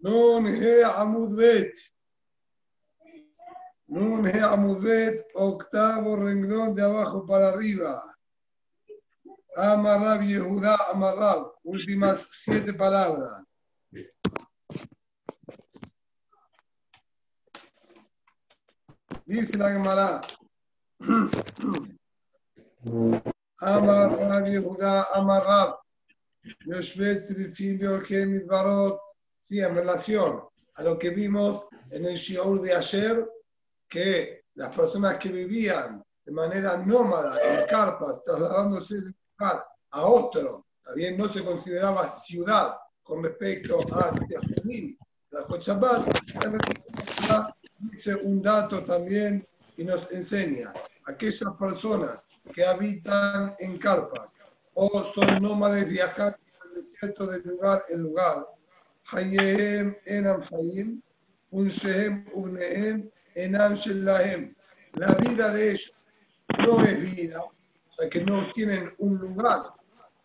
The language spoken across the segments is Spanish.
Nun He Amudbet. Nun He Amudbet, octavo renglón de abajo para arriba. Amarrab Yehuda Amarrab, últimas siete palabras. Dice la Gemara. Amar Rab Yehuda Amarrab. Yoshvet Rifim Yorkem Midbarot. Sí, en relación a lo que vimos en el Shiur de ayer, que las personas que vivían de manera nómada en carpas, trasladándose de un lugar a otro, también no se consideraba ciudad con respecto a Tehunim, la Jochabat, dice un dato también y nos enseña, aquellas personas que habitan en carpas o son nómades viajantes del desierto de lugar en lugar, Enam Hayim, un Shehem ubnehem enam shelahem. La vida de ellos no es vida, o sea que no tienen un lugar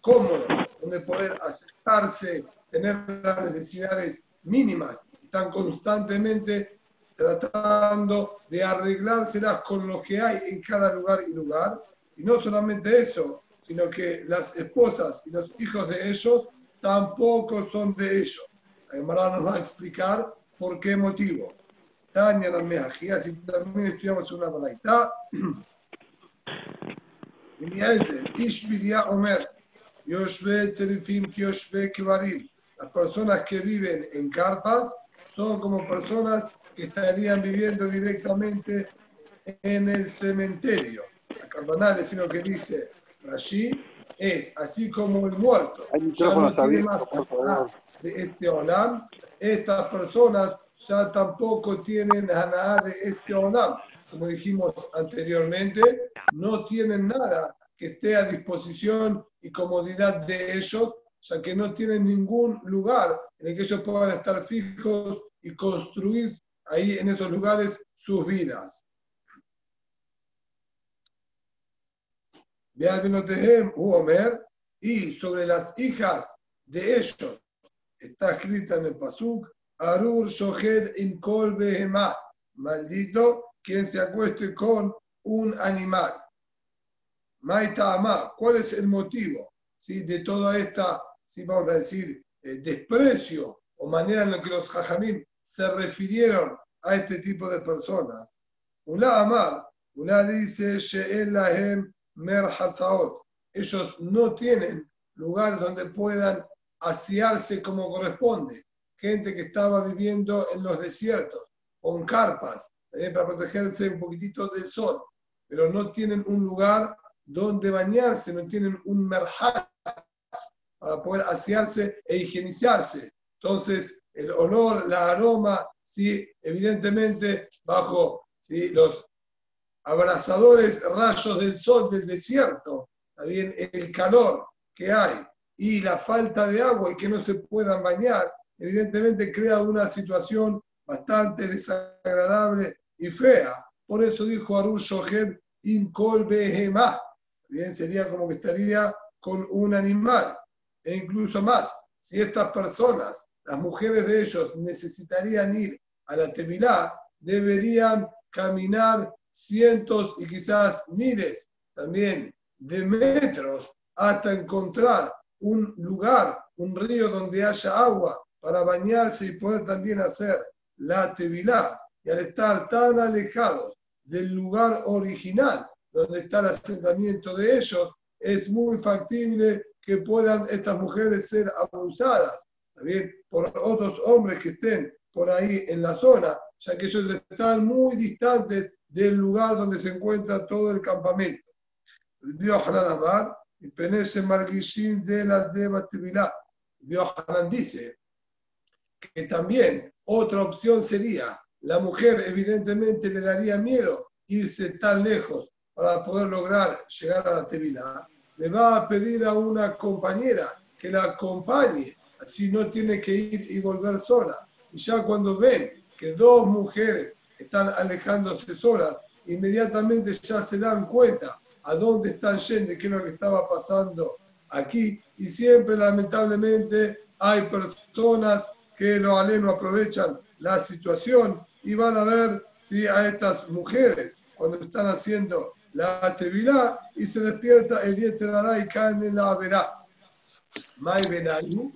cómodo donde poder aceptarse, tener las necesidades mínimas. Están constantemente tratando de arreglárselas con lo que hay en cada lugar y lugar. Y no solamente eso, sino que las esposas y los hijos de ellos tampoco son de ellos. Gemara nos va a explicar por qué motivo. Tania la Meajía, si también estudiamos una balaita. Omer. Las personas que viven en carpas son como personas que estarían viviendo directamente en el cementerio. La carbanal es lo que dice Rashi, es así como el muerto. Ya no tiene más de este olam, estas personas ya tampoco tienen nada de este olam. Como dijimos anteriormente, no tienen nada que esté a disposición y comodidad de ellos, ya que no tienen ningún lugar en el que ellos puedan estar fijos y construir ahí en esos lugares sus vidas. Y sobre las hijas de ellos, está escrita en el Pasuk, Arur Shohed Inkol Behemah, maldito quien se acueste con un animal. Maitama, ¿cuál es el motivo ¿sí? de toda esta, ¿sí? vamos a decir, eh, desprecio o manera en la que los jajamim se refirieron a este tipo de personas? Una amar, una dice, She'en Mer Ellos no tienen lugares donde puedan asearse como corresponde. Gente que estaba viviendo en los desiertos, con carpas, para protegerse un poquitito del sol, pero no tienen un lugar donde bañarse, no tienen un merjat para poder asearse e higienizarse. Entonces, el olor, la aroma, sí, evidentemente bajo ¿sí? los abrasadores rayos del sol del desierto, también el calor que hay y la falta de agua y que no se puedan bañar, evidentemente crea una situación bastante desagradable y fea. Por eso dijo Arun Shohem, Inkol Behemah. Bien, sería como que estaría con un animal. E incluso más, si estas personas, las mujeres de ellos, necesitarían ir a la Tevilá, deberían caminar cientos y quizás miles también de metros hasta encontrar un lugar, un río donde haya agua para bañarse y poder también hacer la tevilá. Y al estar tan alejados del lugar original donde está el asentamiento de ellos, es muy factible que puedan estas mujeres ser abusadas también por otros hombres que estén por ahí en la zona, ya que ellos están muy distantes del lugar donde se encuentra todo el campamento. Dios y Penese Margishin de las de Batibilá. Hanan dice que también otra opción sería, la mujer evidentemente le daría miedo irse tan lejos para poder lograr llegar a la Tevilá. Le va a pedir a una compañera que la acompañe, así no tiene que ir y volver sola. Y ya cuando ven que dos mujeres están alejándose solas, inmediatamente ya se dan cuenta a dónde están yendo y qué es lo que estaba pasando aquí. Y siempre, lamentablemente, hay personas que los alenos aprovechan la situación y van a ver si a estas mujeres, cuando están haciendo la tevilá y se despierta el Yeterará y caen en la verá. Mai Benayu,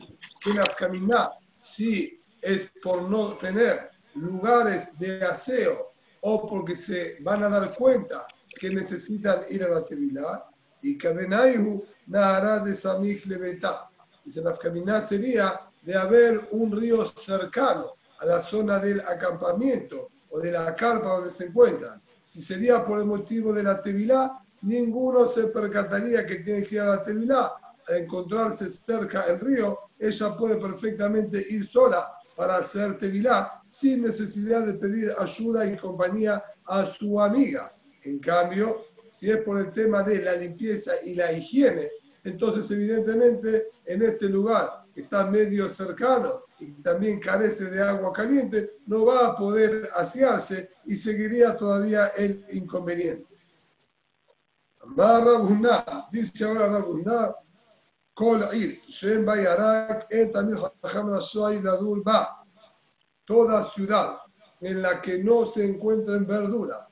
caminar, si es por no tener lugares de aseo o porque se van a dar cuenta que necesitan ir a la tevilá, y Kabenayu Nahara de Samich Leveta. Dice, la caminar sería de haber un río cercano a la zona del acampamiento o de la carpa donde se encuentran. Si sería por el motivo de la tevilá, ninguno se percataría que tiene que ir a la tevilá. A encontrarse cerca del río, ella puede perfectamente ir sola para hacer tevilá sin necesidad de pedir ayuda y compañía a su amiga. En cambio, si es por el tema de la limpieza y la higiene, entonces evidentemente en este lugar que está medio cercano y también carece de agua caliente, no va a poder asearse y seguiría todavía el inconveniente. Dice ahora Rabuná, Toda ciudad en la que no se encuentren verduras,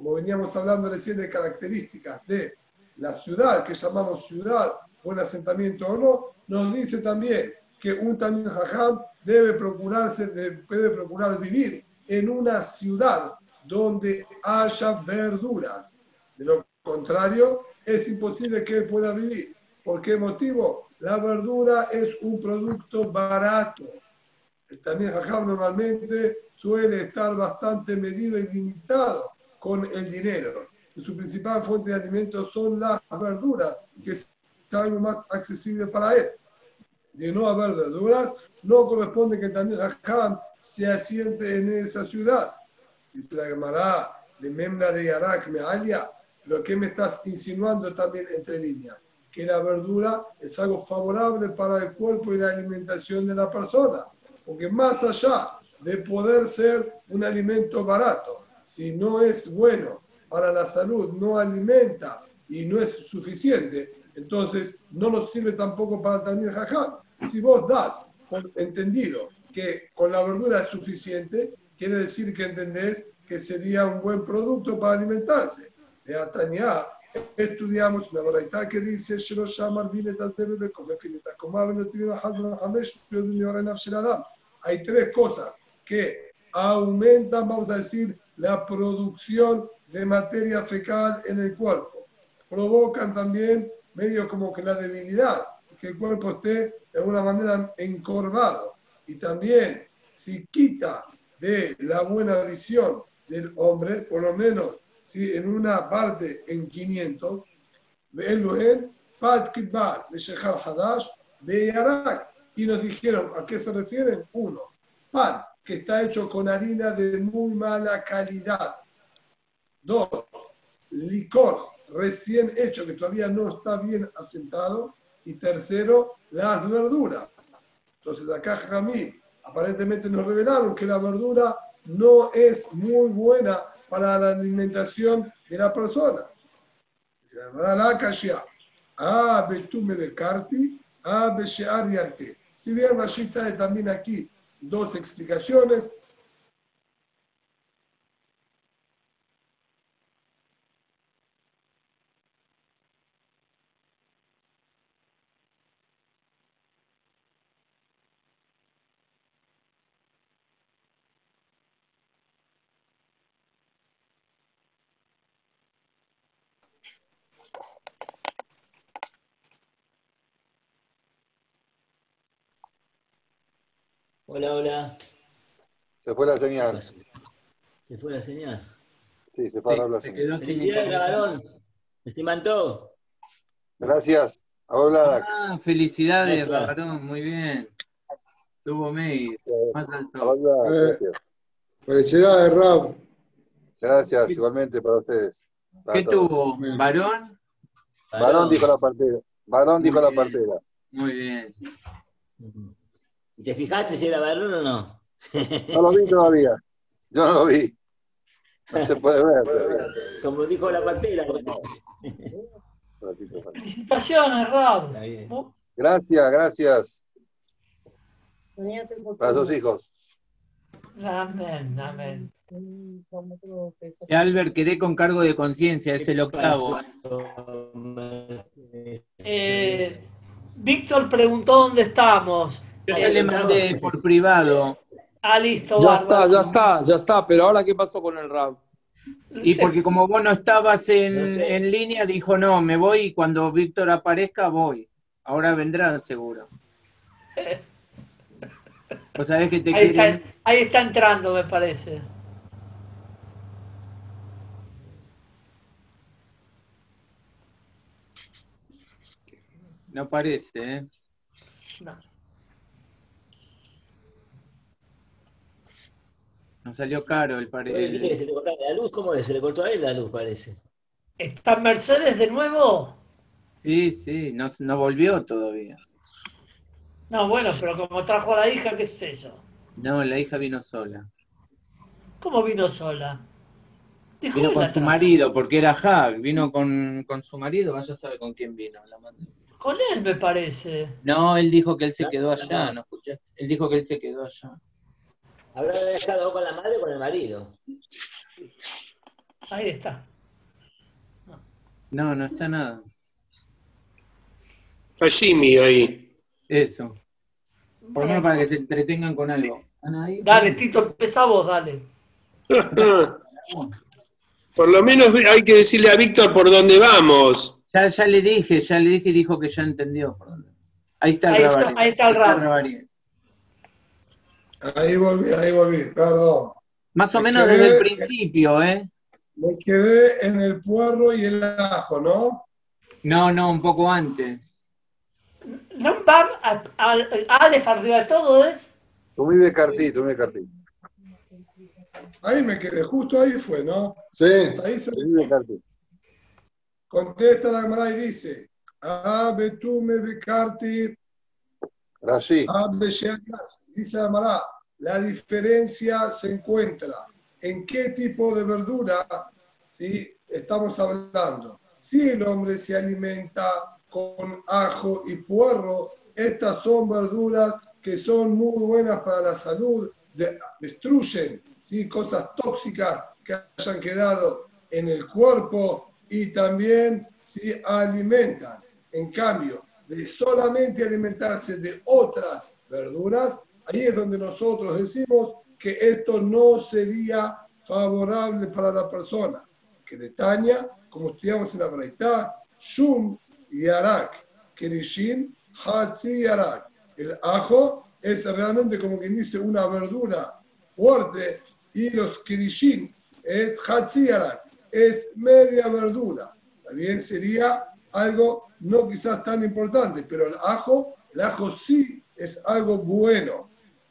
como veníamos hablando recién de características de la ciudad, que llamamos ciudad, buen asentamiento o no, nos dice también que un también jajam debe procurarse, debe procurar vivir en una ciudad donde haya verduras. De lo contrario, es imposible que él pueda vivir. ¿Por qué motivo? La verdura es un producto barato. El también jajam normalmente suele estar bastante medido y limitado con el dinero. Su principal fuente de alimentos son las verduras, que es algo más accesible para él de no haber verduras, no corresponde que también Hakam se asiente en esa ciudad. Dice la Gemara de Memna de Yarak, Mealia, pero ¿qué me estás insinuando también entre líneas? Que la verdura es algo favorable para el cuerpo y la alimentación de la persona. Porque más allá de poder ser un alimento barato, si no es bueno para la salud, no alimenta y no es suficiente, entonces no nos sirve tampoco para también jajam. Si vos das entendido que con la verdura es suficiente, quiere decir que entendés que sería un buen producto para alimentarse. De Atañá, estudiamos una verdad que dice, hay tres cosas que aumentan, vamos a decir, la producción de materia fecal en el cuerpo. Provocan también medio como que la debilidad, que el cuerpo esté de alguna manera encorvado. Y también si quita de la buena visión del hombre, por lo menos si en una parte en 500, y nos dijeron a qué se refieren. Uno, pan que está hecho con harina de muy mala calidad. Dos, licor recién hecho que todavía no está bien asentado. Y tercero, las verduras. Entonces acá Jamí aparentemente nos revelaron que la verdura no es muy buena para la alimentación de la persona. Ah, ah, si bien Rashi trae también aquí dos explicaciones, Hola, hola. Se fue la señal. Se fue la señal. Sí, se fue la señal. Felicidades, varón. Estimantó. Gracias. Hola. Ah, felicidades, varón. Muy bien. Tuvo mail. Más alto. Eh, felicidades, Raúl. Gracias, igualmente para ustedes. ¿Qué tuvo? ¿Varón? Varón dijo la partera. Varón dijo la partera. Muy bien. ¿Y te fijaste si era varón o no? No lo vi todavía. Yo no lo vi. No se puede ver todavía. Como dijo la pantera. Felicitaciones, Raúl. Gracias, gracias. Para sus hijos. Amén, amén. Y Albert, quedé con cargo de conciencia, es el octavo. Eh, Víctor preguntó dónde estamos. Yo ya le mandé por privado. Ah, listo, Ya está, ya está, ya está. Pero ahora, ¿qué pasó con el rap? Y porque como vos no estabas en, No sé. en línea, dijo, no, me voy y cuando Víctor aparezca voy. Ahora vendrá seguro. Sabés que te ahí, quieren... está, ahí está entrando, me parece. No parece, ¿eh? No. Nos salió caro el Oye, ¿qué tiene que parece. se le cortaba la luz? ¿Cómo es? Se le cortó a él la luz, parece. ¿Está Mercedes de nuevo? Sí, sí, no, no volvió todavía. No, bueno, pero como trajo a la hija, qué sé yo. No, la hija vino sola. ¿Cómo vino sola? Vino con su trajo. marido, porque era Hag. Vino con, con su marido, vaya a saber con quién vino. la mandé. Con él, me parece. No, él dijo que él se quedó allá, ¿no escuchaste? Él dijo que él se quedó allá. ¿Habrá dejado con la madre o con el marido? Ahí está. No, no está nada. Está Jimmy ahí. Eso. Por lo menos para que se entretengan con algo. Dale, Tito, empezá vos, dale. Por lo menos hay que decirle a Víctor por dónde vamos. Ya, ya le dije, ya le dije y dijo que ya entendió. por dónde. Ahí está el Ahí ahí está el. Ahí volví, ahí volví, perdón. Más o Me menos quedé- desde el principio, ¿eh? Me quedé en el puerro y el ajo, ¿no? No, no, un poco antes. ¿No va a, a, Aleph arriba de todo es? Tú me Becartí, tú me Becartí. Ahí me quedé, justo ahí fue, ¿no? Sí, Ahí se tú me Becartí. contesta la Gemara y dice, Ah, tú me becarti, Rashi. ah, besheakat". Dice la Gemara, la diferencia se encuentra en qué tipo de verdura ¿sí? estamos hablando. Si el hombre se alimenta con ajo y puerro, estas son verduras que son muy buenas para la salud, de- destruyen ¿sí? cosas tóxicas que hayan quedado en el cuerpo y también ¿sí? alimentan. En cambio, de solamente alimentarse de otras verduras, ahí es donde nosotros decimos que esto no sería favorable para la persona. Que de Tania, como estudiamos en la Braitá, Shum y Arak, Kerishin, Hatzi y Arak. El ajo es realmente como quien dice una verdura fuerte y los Kerishin es Hatzi Arak, es media verdura. También sería algo no quizás tan importante, pero el ajo, el ajo sí es algo bueno.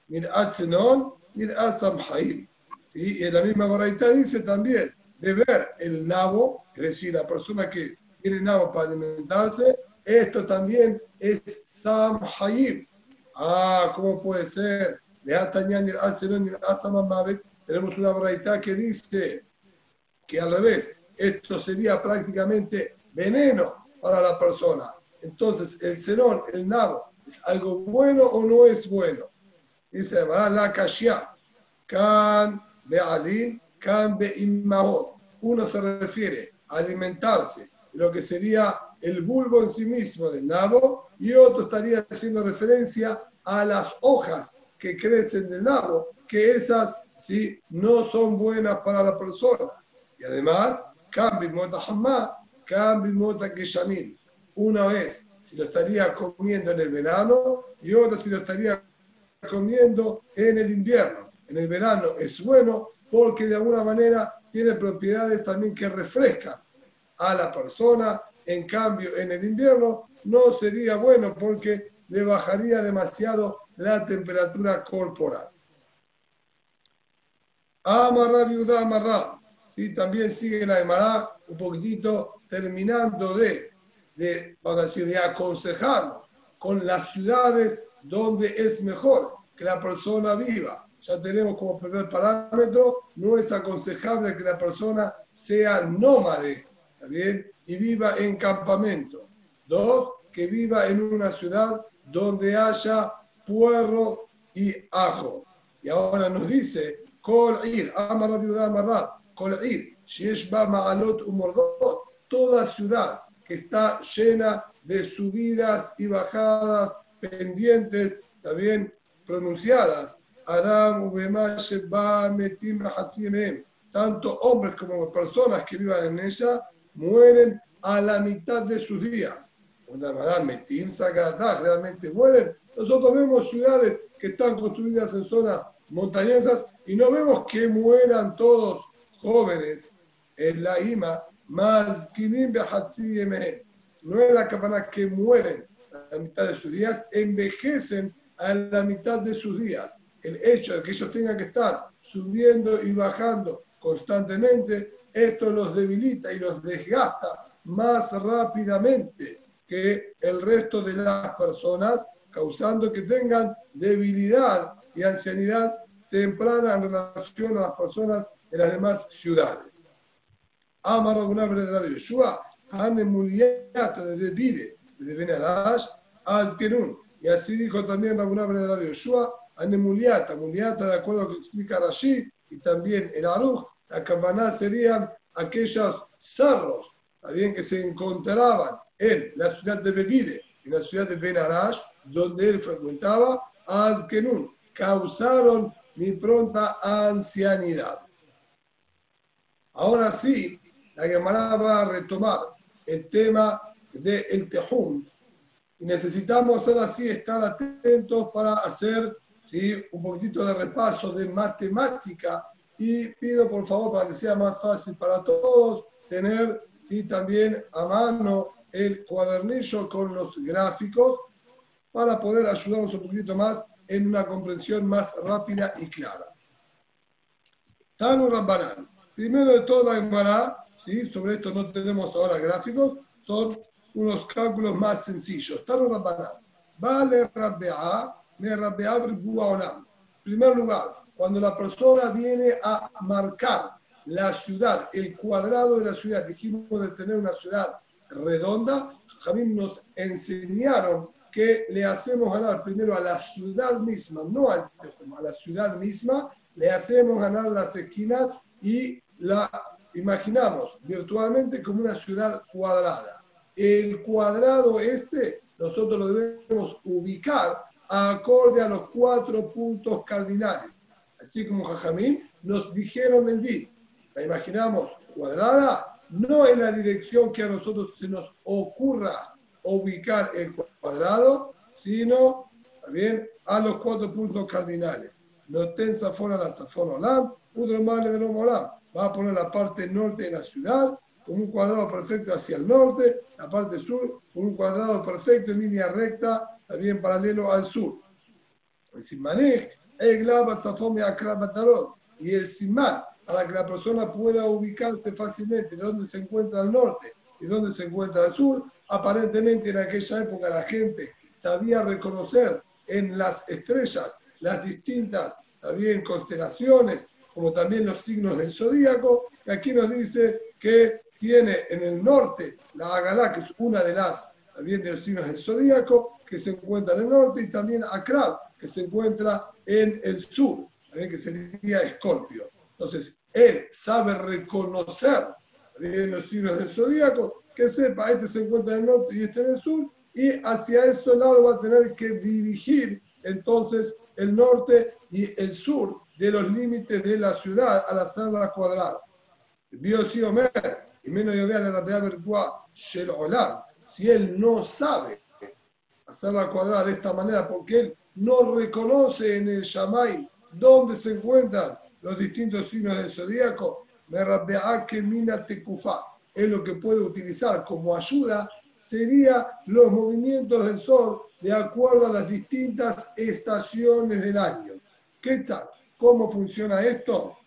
Ni Atzenon, ni Asamhaim. ¿Sí? Y en la misma Baraita dice también de ver el nabo, es decir, la persona que tiene nabo para alimentarse, esto también es Samhaim. Ah, ¿cómo puede ser? Tenemos una Baraita que dice que al revés, esto sería prácticamente veneno para la persona. Entonces, el cenón, el nabo, ¿es algo bueno o no es bueno? Dice, va la kashia, kan be'alim, kan be'imahot. Uno se refiere a alimentarse lo que sería el bulbo en sí mismo del nabo y otro estaría haciendo referencia a las hojas que crecen del nabo, que esas ¿sí? no son buenas para la persona. Y además, cambio mota cambio mota geshamim. Una vez si lo estaría comiendo en el verano y otra si lo estaría comiendo en el invierno. En el verano es bueno porque de alguna manera tiene propiedades también que refrescan a la persona. En cambio, en el invierno no sería bueno porque le bajaría demasiado la temperatura corporal. Amarra viuda amarra. También sigue la Emara un poquitito terminando de, de, vamos a decir, de aconsejarnos con las ciudades donde es mejor que la persona viva. Ya tenemos como primer parámetro, no es aconsejable que la persona sea nómade. Y viva en campamento. Dos, que viva en una ciudad donde haya puerro y ajo. Y ahora nos dice, toda ciudad que está llena de subidas y bajadas pendientes, también pronunciadas. Adam sheba metim lahatzimem. Tanto hombres como personas que vivan en ella mueren a la mitad de sus días. Una Adam metim sagadah, realmente mueren. Nosotros vemos ciudades que están construidas en zonas montañosas y no vemos que mueran todos jóvenes en la IMA, más Kimim no es la cabana que mueren a la mitad de sus días, envejecen a la mitad de sus días. El hecho de que ellos tengan que estar subiendo y bajando constantemente, esto los debilita y los desgasta más rápidamente que el resto de las personas, causando que tengan debilidad y ancianidad temprana en relación a las personas de las demás ciudades. Amar de la Yeshua, de Bire, de Benarash, Azkerun. Y así dijo también alguna vez de la Yeshua, Hane Muliata, de acuerdo a lo que explica Rashi, y también el Aruch, la campana serían aquellos cerros, también que se encontraban en la ciudad de Bebire, en la ciudad de Benarash, donde él frecuentaba, Azkenun, causaron mi pronta ancianidad. Ahora sí, la Gemara va a retomar el tema del el Tejum y necesitamos ahora sí estar atentos para hacer ¿sí? un poquito de repaso de matemática y pido por favor para que sea más fácil para todos tener ¿sí? también a mano el cuadernillo con los gráficos para poder ayudarnos un poquito más en una comprensión más rápida y clara. Tanu Rabbanan. Primero de todo, la ¿sí? sobre esto no tenemos ahora gráficos, son unos cálculos más sencillos. Tanu Rabbanan. Vale Rabbe'a, me Rabbe'a Olam. En primer lugar, cuando la persona viene a marcar la ciudad, el cuadrado de la ciudad, dijimos de tener una ciudad redonda, Jamim nos enseñaron que le hacemos ganar primero a la ciudad misma, no al a la ciudad misma, le hacemos ganar las esquinas y la imaginamos virtualmente como una ciudad cuadrada. El cuadrado este nosotros lo debemos ubicar acorde a los cuatro puntos cardinales. Así como Jajamín nos dijeron en DIT. La imaginamos cuadrada, no en la dirección que a nosotros se nos ocurra ubicar el cuadrado, sino también a los cuatro puntos cardinales. No ten zafón a la zafón olam, udromale de olam. Va a poner la parte norte de la ciudad con un cuadrado perfecto hacia el norte, la parte sur con un cuadrado perfecto en línea recta, también paralelo al sur. El simanej, y el simán, para que la persona pueda ubicarse fácilmente de dónde se encuentra al norte y dónde se encuentra al sur, Aparentemente en aquella época la gente sabía reconocer en las estrellas las distintas también constelaciones, como también los signos del zodíaco, y aquí nos dice que tiene en el norte la Agalá, que es una de las también de los signos del zodíaco, que se encuentra en el norte, y también Akrab, que se encuentra en el sur, también que sería Escorpio. Entonces, él sabe reconocer también los signos del zodíaco que sepa, este se encuentra en el norte y este en el sur, y hacia ese lado va a tener que dirigir entonces el norte y el sur de los límites de la ciudad al hacerla cuadrada. Omer, y menos la si él no sabe hacerla cuadrada de esta manera porque él no reconoce en el Shamay dónde se encuentran los distintos signos del zodíaco, que mina tekufa es lo que puede utilizar como ayuda sería los movimientos del Sol de acuerdo a las distintas estaciones del año. ¿Qué tal? ¿Cómo funciona esto?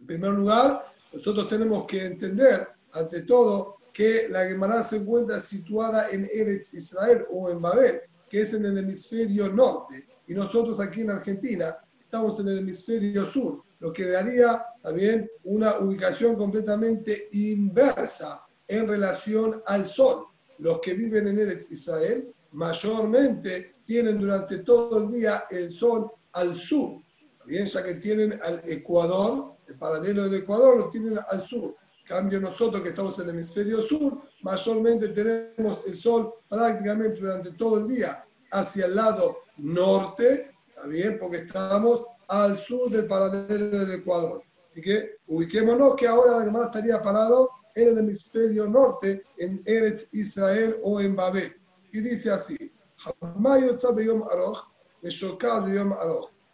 En primer lugar, nosotros tenemos que entender, ante todo, que la Gemara se encuentra situada en Eretz Israel o en Babel, que es en el hemisferio norte, y nosotros aquí en Argentina estamos en el hemisferio sur lo que daría también una ubicación completamente inversa en relación al sol. Los que viven en Israel mayormente tienen durante todo el día el sol al sur, bien, ya que tienen al Ecuador, el paralelo del Ecuador lo tienen al sur. Cambio nosotros que estamos en el hemisferio sur, mayormente tenemos el sol prácticamente durante todo el día hacia el lado norte, ¿está bien? Porque estamos al sur del paralelo del Ecuador. Así que ubiquémonos que ahora además estaría parado en el hemisferio norte, en Eretz Israel o en Babel. Y dice así,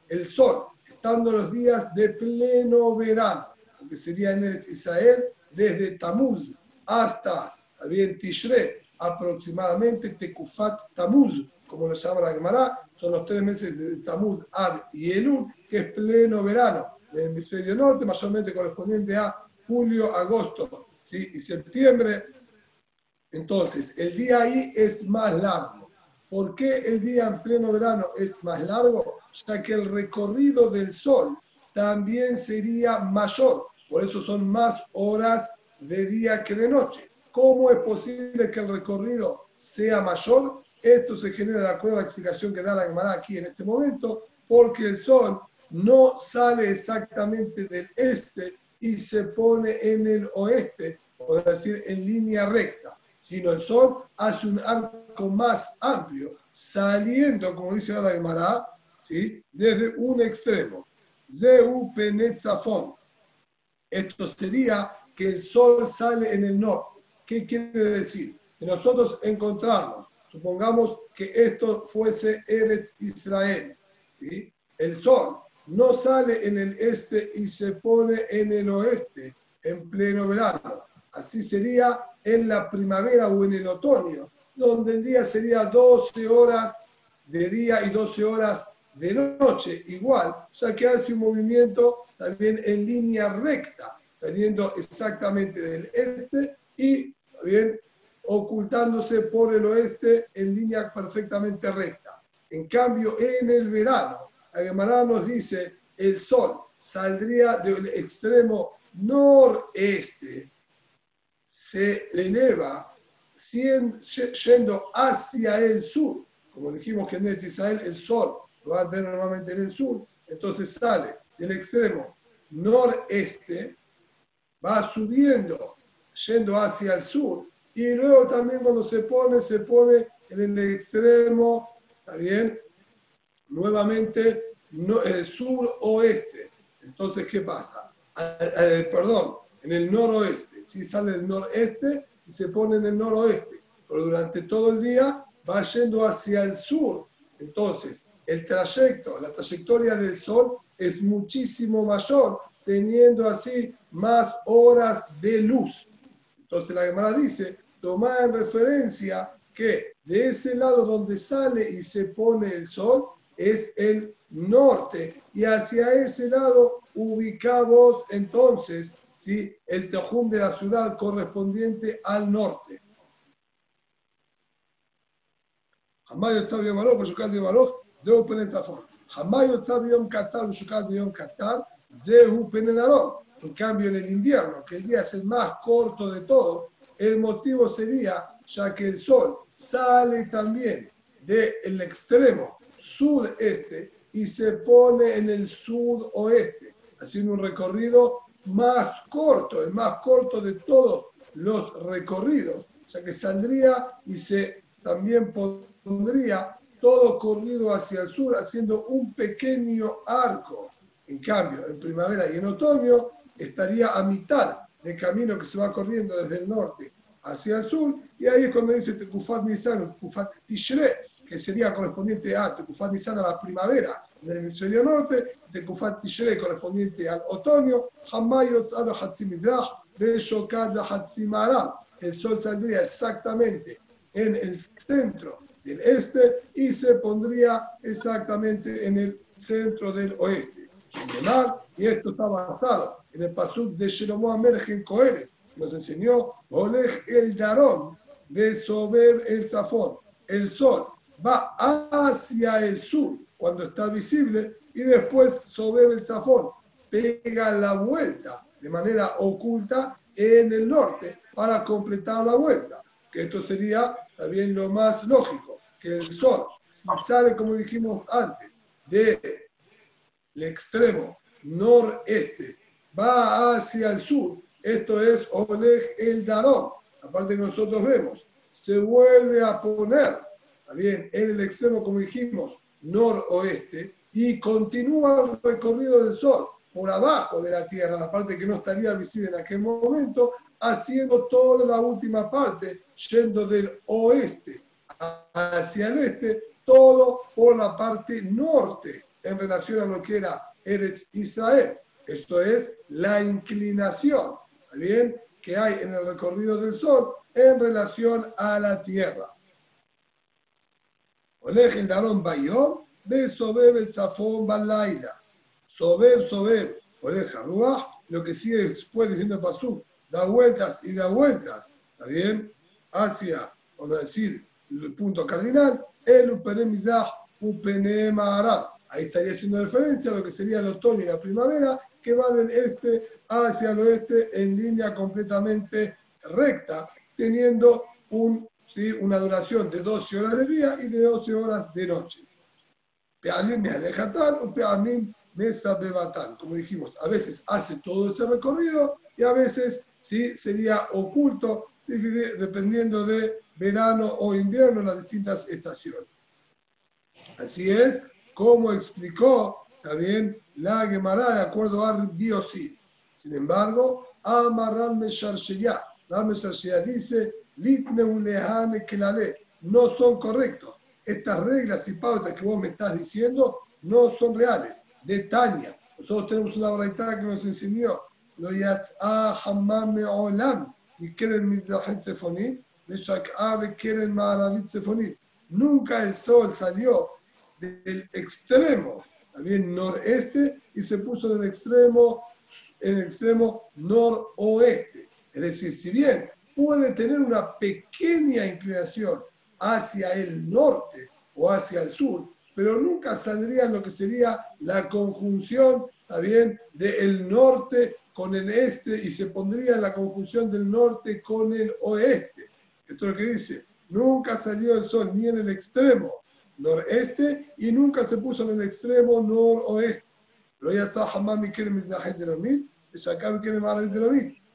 el sol, estando los días de pleno verano, que sería en Eretz Israel, desde Tamuz hasta bien Tishre, aproximadamente Tekufat Tamuz, como lo llama la Gemara, son los tres meses de Tamuz, Ab y Elul, que es pleno verano en el hemisferio norte, mayormente correspondiente a julio, agosto ¿sí? y septiembre. Entonces, el día ahí es más largo. ¿Por qué el día en pleno verano es más largo? Ya que el recorrido del sol también sería mayor. Por eso son más horas de día que de noche. ¿Cómo es posible que el recorrido sea mayor? Esto se genera de acuerdo a la explicación que da la Gemara aquí en este momento, porque el sol no sale exactamente del este y se pone en el oeste, por decir en línea recta, sino el sol hace un arco más amplio, saliendo, como dice la Gemara, ¿sí? desde un extremo. Zeu penetzafon. Esto sería que el sol sale en el norte. ¿Qué quiere decir? Que nosotros encontramos, supongamos que esto fuese Eretz Israel, ¿sí? el sol no sale en el este y se pone en el oeste en pleno verano. Así sería en la primavera o en el otoño, donde el día sería 12 horas de día y 12 horas de noche, igual, ya que hace un movimiento también en línea recta, saliendo exactamente del este y bien ocultándose por el oeste en línea perfectamente recta. En cambio, en el verano, la Gemara nos dice, el sol saldría del extremo noreste, se eleva yendo hacia el sur. Como dijimos que en Israel el sol lo va a ver normalmente en el sur, entonces sale del extremo noreste, va subiendo, yendo hacia el sur, y luego también cuando se pone, se pone en el extremo, ¿está bien? Nuevamente, no, el sur-oeste. Entonces, ¿qué pasa? perdón, en el noroeste. Si sale del noreste y se pone en el noroeste. Pero durante todo el día va yendo hacia el sur. Entonces, el trayecto, la trayectoria del sol es muchísimo mayor, teniendo así más horas de luz. Entonces la Gemara dice, toma en referencia que de ese lado donde sale y se pone el sol es el norte y hacia ese lado ubicamos entonces ¿sí? el tejum de la ciudad correspondiente al norte. Jamás está bien valor, por su caso Zehu Penezafon. Jamás está bien Qatar, por su caso de Qatar, Zehu Penenarón. En cambio, en el invierno, que el día es el más corto de todo, el motivo sería ya que el sol sale también del extremo sudeste y se pone en el sudoeste, haciendo un recorrido más corto, el más corto de todos los recorridos, sea que saldría y se también pondría todo corrido hacia el sur, haciendo un pequeño arco. En cambio, en primavera y en otoño estaría a mitad del camino que se va corriendo desde el norte hacia el sur, y ahí es cuando dice Tekufat Nisan, Tekufat Tishre, que sería correspondiente a Tekufat Nisan a la primavera en el hemisferio norte, Tekufat Tishrei correspondiente al otoño, Hamayot Hatzimizrach, Beshokat Hatzimara. El sol saldría exactamente en el centro del este y se pondría exactamente en el centro del oeste. Y esto está basado en el pasuk de Shelomo Amergen Coere, nos enseñó Oleg el Darón, Besobeb el Zafón. El sol va hacia el sur cuando está visible y después sobre el zafón pega la vuelta de manera oculta en el norte para completar la vuelta. Que esto sería también lo más lógico, que el sol, si sale, como dijimos antes, de el extremo noreste va hacia el sur, esto es Oleg el Darón, la parte que nosotros vemos, se vuelve a poner, ¿está bien? En el extremo, como dijimos, noroeste, y continúa el recorrido del Sol por abajo de la Tierra, la parte que no estaría visible en aquel momento, haciendo toda la última parte, yendo del oeste hacia el este, todo por la parte norte en relación a lo que era Eretz Israel. Esto es la inclinación, ¿está bien? Que hay en el recorrido del Sol en relación a la Tierra. Oleg el Darón Bayom, ve Sobeb el Zafón Balaila. Sobeb, Sobeb, Oleg Haruach, lo que sigue después diciendo Pasú, da vueltas y da vueltas, ¿está bien? Hacia, vamos a decir, el punto cardinal, el Upenemizah Upenemarab. Ahí estaría haciendo referencia a lo que sería el otoño y la primavera, que va del este hacia el oeste en línea completamente recta, teniendo un, ¿sí? una duración de 12 horas de día y de 12 horas de noche. Como dijimos, a veces hace todo ese recorrido y a veces ¿sí? sería oculto dependiendo de verano o invierno, las distintas estaciones. Así es como explicó también la Gemara de acuerdo a Diosi. Sin embargo, Amaram Mesharsheya, Ram dice, no son correctos. Estas reglas y pautas que vos me estás diciendo no son reales. De Tania, nosotros tenemos una braita que nos enseñó, hammam me'olam, y quieren mizrahet sefonit, meshak'a ve quieren ma'aravit sefonit. Nunca el sol salió del extremo, también noreste, y se puso en el extremo, en el extremo noroeste. Es decir, si bien puede tener una pequeña inclinación hacia el norte o hacia el sur, pero nunca saldría lo que sería la conjunción, también del norte con el este y se pondría en la conjunción del norte con el oeste. Esto es lo que dice, nunca salió el sol ni en el extremo noreste y nunca se puso en el extremo noroeste.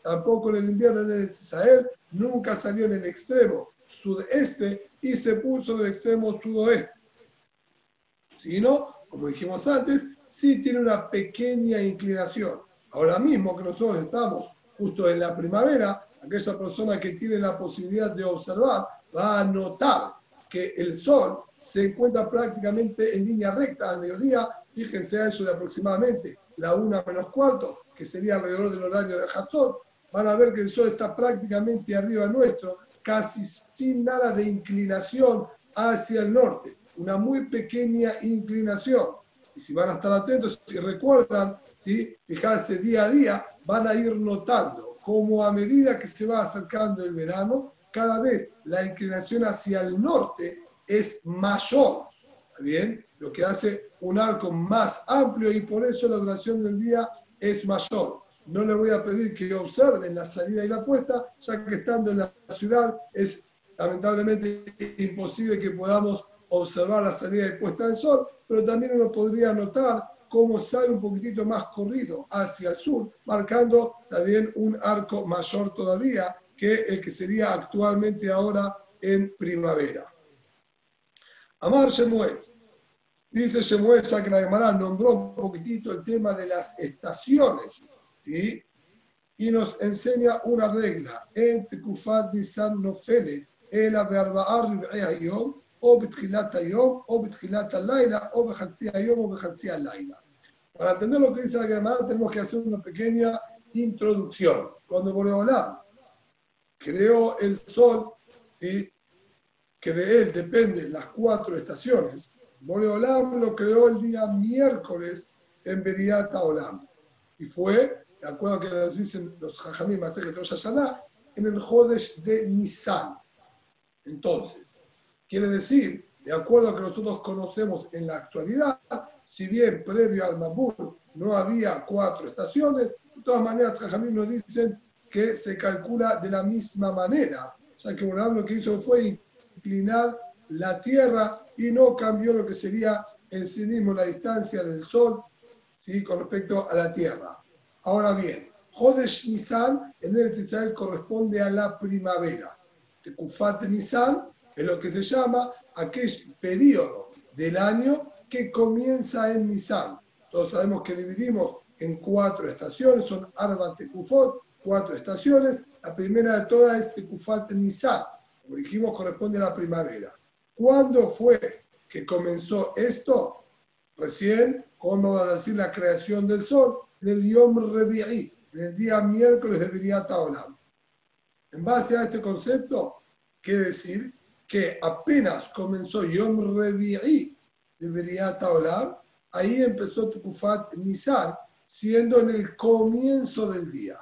Tampoco en el invierno en Israel nunca salió en el extremo sudeste y se puso en el extremo sudoeste. Sino, como dijimos antes, sí tiene una pequeña inclinación. Ahora mismo que nosotros estamos justo en la primavera, aquella persona que tiene la posibilidad de observar va a notar que el sol se encuentra prácticamente en línea recta al mediodía. Fíjense a eso de aproximadamente la una menos cuarto, que sería alrededor del horario de Hatzot. Van a ver que el sol está prácticamente arriba nuestro, casi sin nada de inclinación hacia el norte. Una muy pequeña inclinación. Y si van a estar atentos y recuerdan, ¿sí? fijarse día a día, van a ir notando cómo a medida que se va acercando el verano, cada vez la inclinación hacia el norte es mayor, ¿está bien? Lo que hace un arco más amplio y por eso la duración del día es mayor. No le voy a pedir que observen la salida y la puesta, ya que estando en la ciudad es lamentablemente imposible que podamos observar la salida y puesta del sol, pero también uno podría notar cómo sale un poquitito más corrido hacia el sur, marcando también un arco mayor todavía que el que sería actualmente ahora en primavera. Amar Shemuel. Dice Shemuel, Gemara nombró un poquitito el tema de las estaciones, ¿sí? Y nos enseña una regla. En Tekufat Nisan Nofele, el Abearba'ar Yom, o Betchilat Yom, o Betchilat Laila, o Bechatzi Yom, o Bechatzi Laila. Para entender lo que dice la Gemara, tenemos que hacer una pequeña introducción. Cuando Boreolá creó el sol, ¿sí? que de él dependen las cuatro estaciones, Boreolam lo creó el día miércoles en Beriata Olam. Y fue, de acuerdo a que lo dicen los Jajamim en el Jodesh de Nisan. Entonces, quiere decir, de acuerdo a que nosotros conocemos en la actualidad, si bien previo al Mabur no había cuatro estaciones, de todas maneras, Jajamim nos dicen que se calcula de la misma manera. O sea que Boreolam lo que hizo fue inclinar la Tierra y no cambió lo que sería en sí mismo la distancia del Sol con respecto a la tierra. Ahora bien, Jodesh Nisan en el Israel corresponde a la primavera. Tekufat Nisan es lo que se llama aquel periodo del año que comienza en Nisan. Todos sabemos que dividimos en cuatro estaciones, son Arba Tekufot, cuatro estaciones. La primera de todas es Tekufat Nisan, como dijimos, corresponde a la primavera. ¿Cuándo fue que comenzó esto? Recién, como va a decir la creación del sol, en el Yom Revi'i, en el día miércoles de Biriat Olam. En base a este concepto, quiere decir que apenas comenzó Yom Revi'i de Biriat Olam, ahí empezó Tukufat Nisan, siendo en el comienzo del día.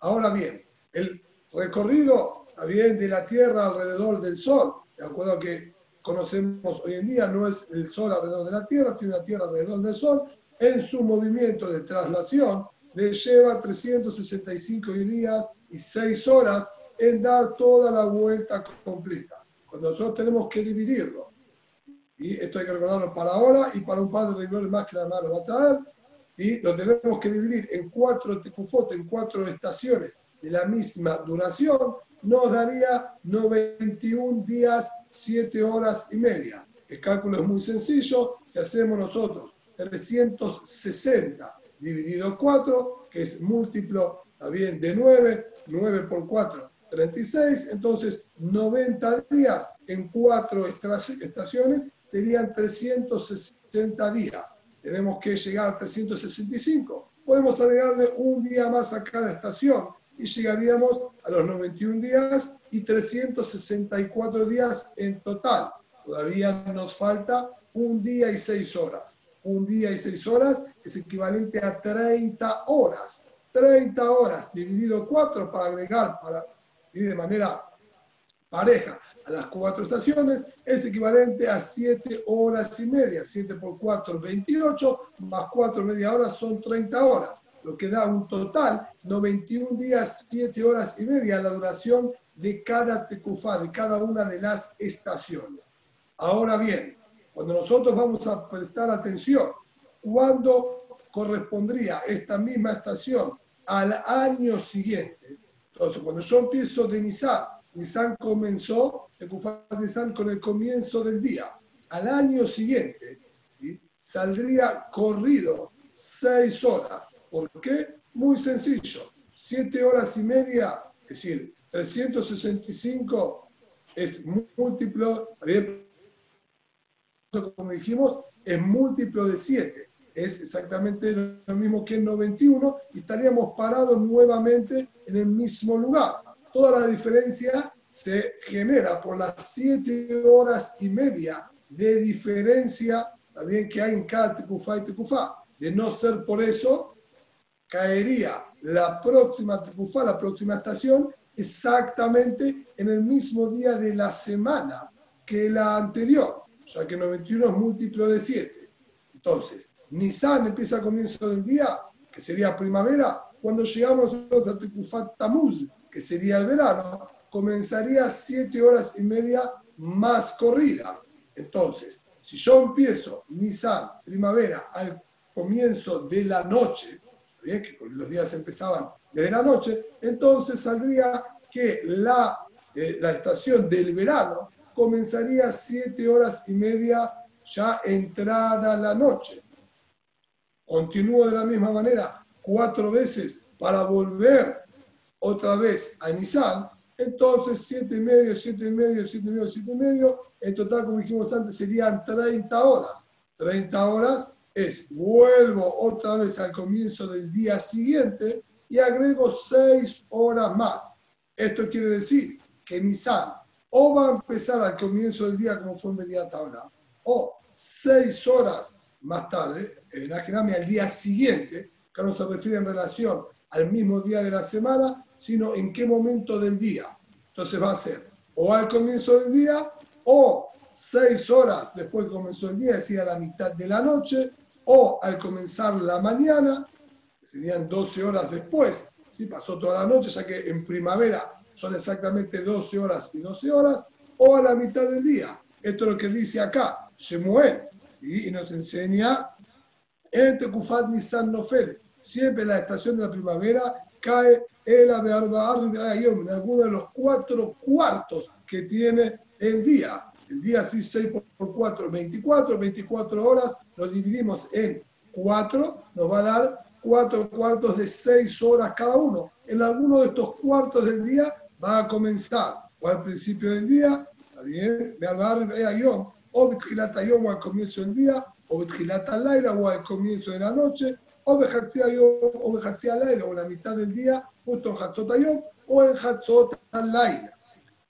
Ahora bien, el recorrido bien, de la Tierra alrededor del Sol, de acuerdo a que conocemos hoy en día, no es el Sol alrededor de la Tierra, sino la Tierra alrededor del Sol, en su movimiento de traslación le lleva 365 días y 6 horas en dar toda la vuelta completa. Cuando nosotros tenemos que dividirlo, y esto hay que recordarlo para ahora y para un par de reuniones más que la lo va a traer, y lo tenemos que dividir en cuatro tecufot, en cuatro estaciones de la misma duración, nos daría 91 días, 7 horas y media. El cálculo es muy sencillo, si hacemos nosotros 360 dividido 4, que es múltiplo también de 9, 9 por 4, 36, entonces 90 días en 4 estaciones serían 360 días. Tenemos que llegar a 365. Podemos agregarle un día más a cada estación y llegaríamos a los 91 días y 364 días en total. Todavía nos falta un día y seis horas. Un día y seis horas es equivalente a 30 horas. 30 horas dividido 4 para agregar para, ¿sí? de manera pareja a las cuatro estaciones es equivalente a 7 horas y media. 7 por 4, 28, más 4 media horas son 30 horas lo que da un total 91 días, 7 horas y media la duración de cada tecufá, de cada una de las estaciones. Ahora bien, cuando nosotros vamos a prestar atención, ¿cuándo correspondría esta misma estación al año siguiente? Entonces, cuando yo empiezo de Nisan, Nisan comenzó, Nisan con el comienzo del día. Al año siguiente, saldría corrido seis horas ¿Por qué? Muy sencillo. Siete horas y media, es decir, 365 es múltiplo, como dijimos, es múltiplo de 7. Es exactamente lo mismo que el 91 y estaríamos parados nuevamente en el mismo lugar. Toda la diferencia se genera por las 7 horas y media de diferencia también que hay en cada tecufá y tecufá. De no ser por eso, caería la próxima tecufá, la próxima estación, exactamente en el mismo día de la semana que la anterior, ya que 91 es múltiplo de 7. Entonces, Nisan empieza a comienzo del día, que sería primavera, cuando llegamos a Tecufat Tamuz, sería el verano, comenzaría 7 horas y media más corrida. Entonces, si yo empiezo Nisan, primavera, al comienzo de la noche, que los días empezaban desde la noche, entonces saldría que la, eh, la estación del verano comenzaría siete horas y media ya entrada la noche. Continúo de la misma manera cuatro veces para volver otra vez a Nisan, entonces siete y medio, siete y medio, siete y medio, siete y medio, en total, como dijimos antes, serían 30 horas. 30 horas es vuelvo otra vez al comienzo del día siguiente y agrego seis horas más. Esto quiere decir que Nisan o va a empezar al comienzo del día como fue inmediata ahora, o seis horas más tarde, imaginame al día siguiente, que no se refiere en relación al mismo día de la semana, sino en qué momento del día. Entonces va a ser o al comienzo del día o seis horas después que comenzó el día, es decir, a la mitad de la noche, o al comenzar la mañana, serían 12 horas después, ¿sí? pasó toda la noche, ya que en primavera son exactamente 12 horas y 12 horas, o a la mitad del día. Esto es lo que dice acá Shemuel, y nos enseña En Tekufat Nisan Nofel, siempre la estación de la primavera cae el alguno de los cuatro cuartos que tiene el día. El día así 6 por 4, 24, 24 horas, lo dividimos en 4, nos va a dar 4 cuartos de 6 horas cada uno. En alguno de estos cuartos del día va a comenzar o al principio del día, ¿está bien? O al comienzo del día, o al comienzo de la noche, o Ayom o aire o la mitad del día, justo en Hatzot Ayom o en Hatzot Laila.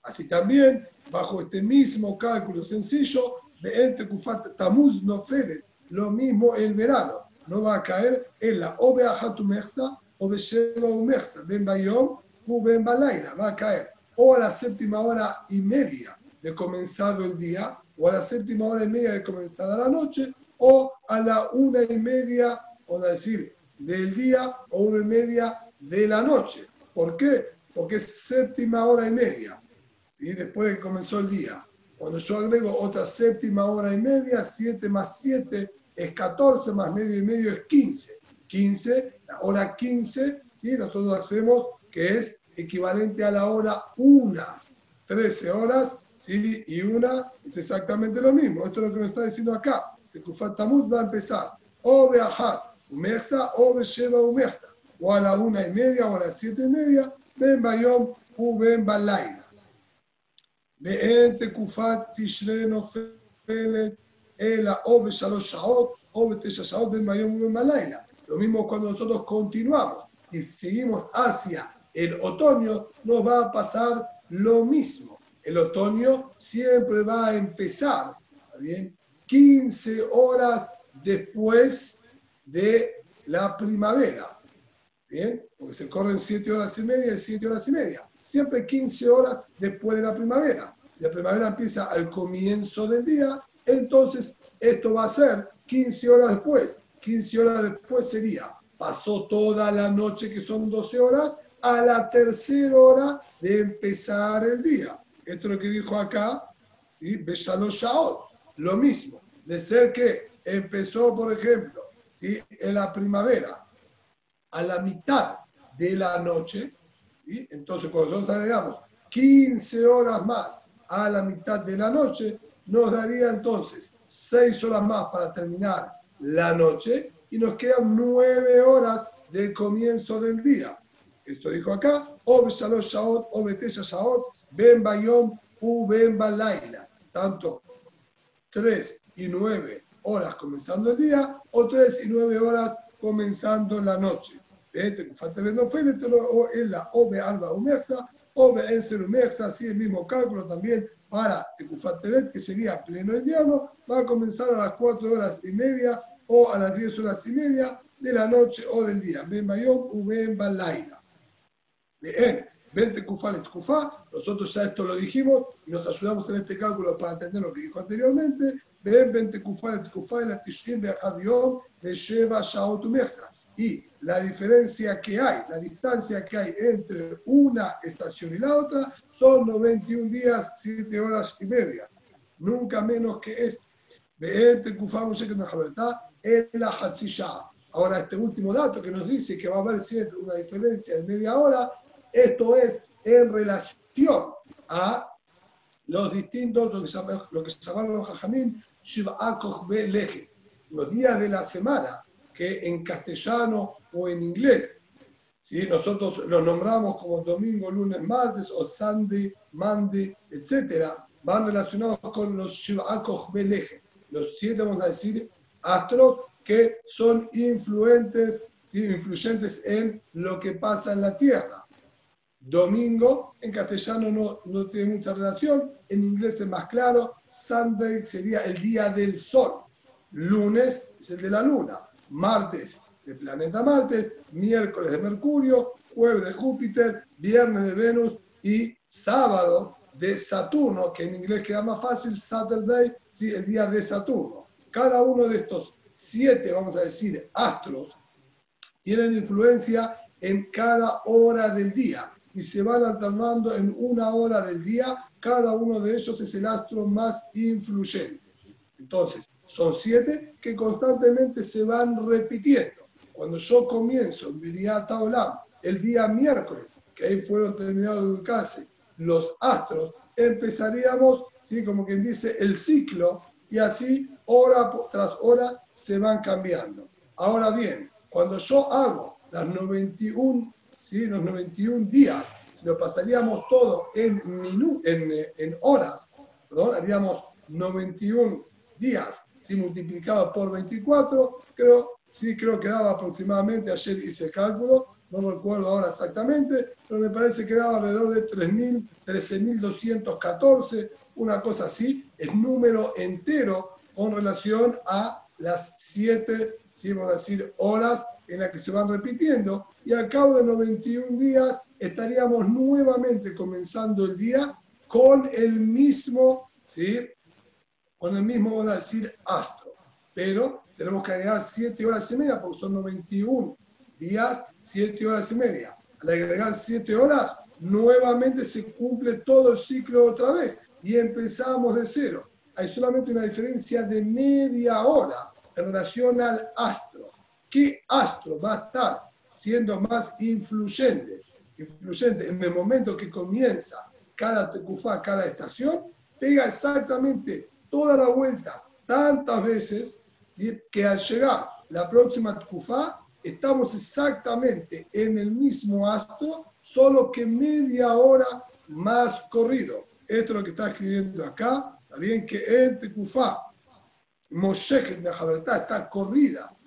Así también bajo este mismo cálculo sencillo, de Ente Kufat Tamuz no Felet, lo mismo el verano, no va a caer en la Obeahatu Mersa o Ben Bayom u Ben Balaila, va a caer o a la séptima hora y media de comenzado el día, o a la séptima hora y media de comenzada la noche, o a la una y media, vamos a decir, del día o una y media de la noche. ¿Por qué? Porque es séptima hora y media después de que comenzó el día. Cuando yo agrego otra séptima hora y media, 7 más 7 es 14, más medio y medio es 15. 15, la hora 15, ¿sí? nosotros hacemos que es equivalente a la hora 1. 13 horas, ¿sí? y una es exactamente lo mismo. Esto es lo que nos está diciendo acá. El Kufat Tamuz va a empezar o Beahat, Umersa, o Besheva Umersa. O a la una y media, o a las siete y media, Ben Bayom, U Ben Balaila. ואין תקופת תשרי נופלת אלא o בשלוש שעות o בתשע שעות בין ביום ובין בלילה. Lo mismo cuando nosotros continuamos y seguimos hacia el otoño, nos va a pasar lo mismo. El otoño siempre va a empezar, bien? 15 horas después de la primavera. ¿Bien? Porque se corren 7 horas y media y 7 horas y media siempre 15 horas después de la primavera. Si la primavera empieza al comienzo del día, entonces esto va a ser 15 horas después. 15 horas después sería, pasó toda la noche, que son 12 horas, a la tercera hora de empezar el día. Esto es lo que dijo acá, ¿sí? Beshalosh Lo mismo, de ser que empezó, por ejemplo, ¿sí? en la primavera, a la mitad de la noche, entonces, cuando nosotros agregamos 15 horas más a la mitad de la noche, nos daría entonces 6 horas más para terminar la noche y nos quedan 9 horas del comienzo del día. Esto dijo acá, o Shalosh Shaot, o Betesha Shaot, Ben Bayom, U Ben Balaila. Tanto 3 y 9 horas comenzando el día o 3 y 9 horas comenzando la noche. Este, en la OB Alba Umexa, OB Enser Umexa, así el mismo cálculo también para Tecufat que sería pleno invierno, va a comenzar a las 4 horas y media o a las 10 horas y media de la noche o del día. Ben Mayom, Ben Balaila. Bien, Ben Tecufá, Nosotros ya esto lo dijimos y nos ayudamos en este cálculo para entender lo que dijo anteriormente. Y la diferencia que hay, la distancia que hay entre una estación y la otra son 91 días, 7 horas y media. Nunca menos que este. Ahora, este último dato que nos dice que va a haber siempre una diferencia de media hora, esto es en relación a los distintos, lo que, llaman, lo que llamaron los jajamín, los días de la semana, que en castellano o en inglés. ¿sí? Nosotros los nombramos como domingo, lunes, martes o Sunday, Monday, etc. Van relacionados con los Shiva'akoch Beleje, los siete, vamos a decir, astros que son influentes, ¿sí? influyentes en lo que pasa en la Tierra. Domingo, en castellano no, no tiene mucha relación, en inglés es más claro, Sunday sería el día del sol, lunes es el de la luna, martes de planeta Marte, miércoles de Mercurio, jueves de Júpiter, viernes de Venus y sábado de Saturno, que en inglés queda más fácil, Saturday, ¿sí? el día de Saturno. Cada uno de estos siete, vamos a decir, astros, tienen influencia en cada hora del día y se van alternando en una hora del día. Cada uno de ellos es el astro más influyente. Entonces, son siete que constantemente se van repitiendo. Cuando yo comienzo en Miriat Olam, el día miércoles, que ahí fueron terminados de ubicarse los astros, empezaríamos, ¿sí? como quien dice, el ciclo y así hora tras hora se van cambiando. Ahora bien, cuando yo hago las 91, ¿sí? los 91 días, si lo pasaríamos todo en, minu en, en horas, perdón, haríamos 91 días ¿sí? multiplicado por 24, creo, sí, creo que daba aproximadamente, ayer hice el cálculo, no recuerdo ahora exactamente, pero me parece que daba alrededor de 3.000, 13.214, una cosa así, es número entero con relación a las 7, si vamos a decir, horas en las que se van repitiendo, y al cabo de 91 días estaríamos nuevamente comenzando el día con el mismo, ¿sí? Con el mismo, vamos a decir, astro. Pero tenemos que agregar 7 horas y media, porque son 91 días, 7 horas y media. Al agregar 7 horas, nuevamente se cumple todo el ciclo otra vez y empezamos de cero. Hay solamente una diferencia de media hora en relación al astro. ¿Qué astro va a estar siendo más influyente? Influyente en el momento que comienza cada tecufá, cada estación, pega exactamente toda la vuelta tantas veces ¿sí? que al llegar la próxima tecufá estamos exactamente en el mismo astro, solo que media hora más corrido. Esto es lo que está escribiendo acá. Bien que en Tecufá, Moshe está corrida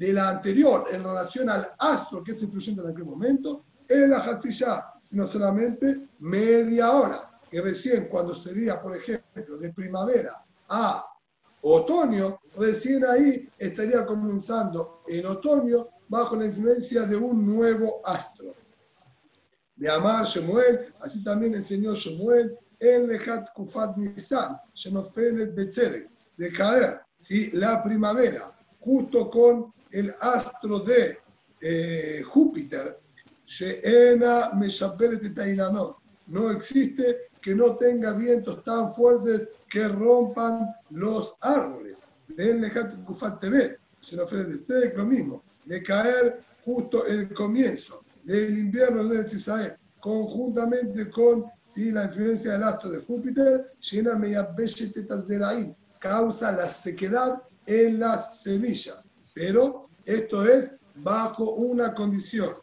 de la anterior en relación al astro que es influyente en aquel momento, en la Hatzishá, sino solamente media hora. Y recién cuando sería, por ejemplo, de primavera a otoño, recién ahí estaría comenzando en otoño bajo la influencia de un nuevo astro. De Amar Shemuel, así también enseñó Shemuel en Lejat Kufat Nisan, Shenofelet Betzedek, de caer, ¿sí? la primavera, justo con el astro de eh, Júpiter, Sheena. No existe que no tenga vientos tan fuertes que rompan los árboles. Kufat TV, Shenofelet Betzedek, lo mismo, de caer justo el comienzo del invierno de Israel, conjuntamente con ¿sí? la influencia del astro de Júpiter, llena media causa la sequedad en las semillas. Pero esto es bajo una condición,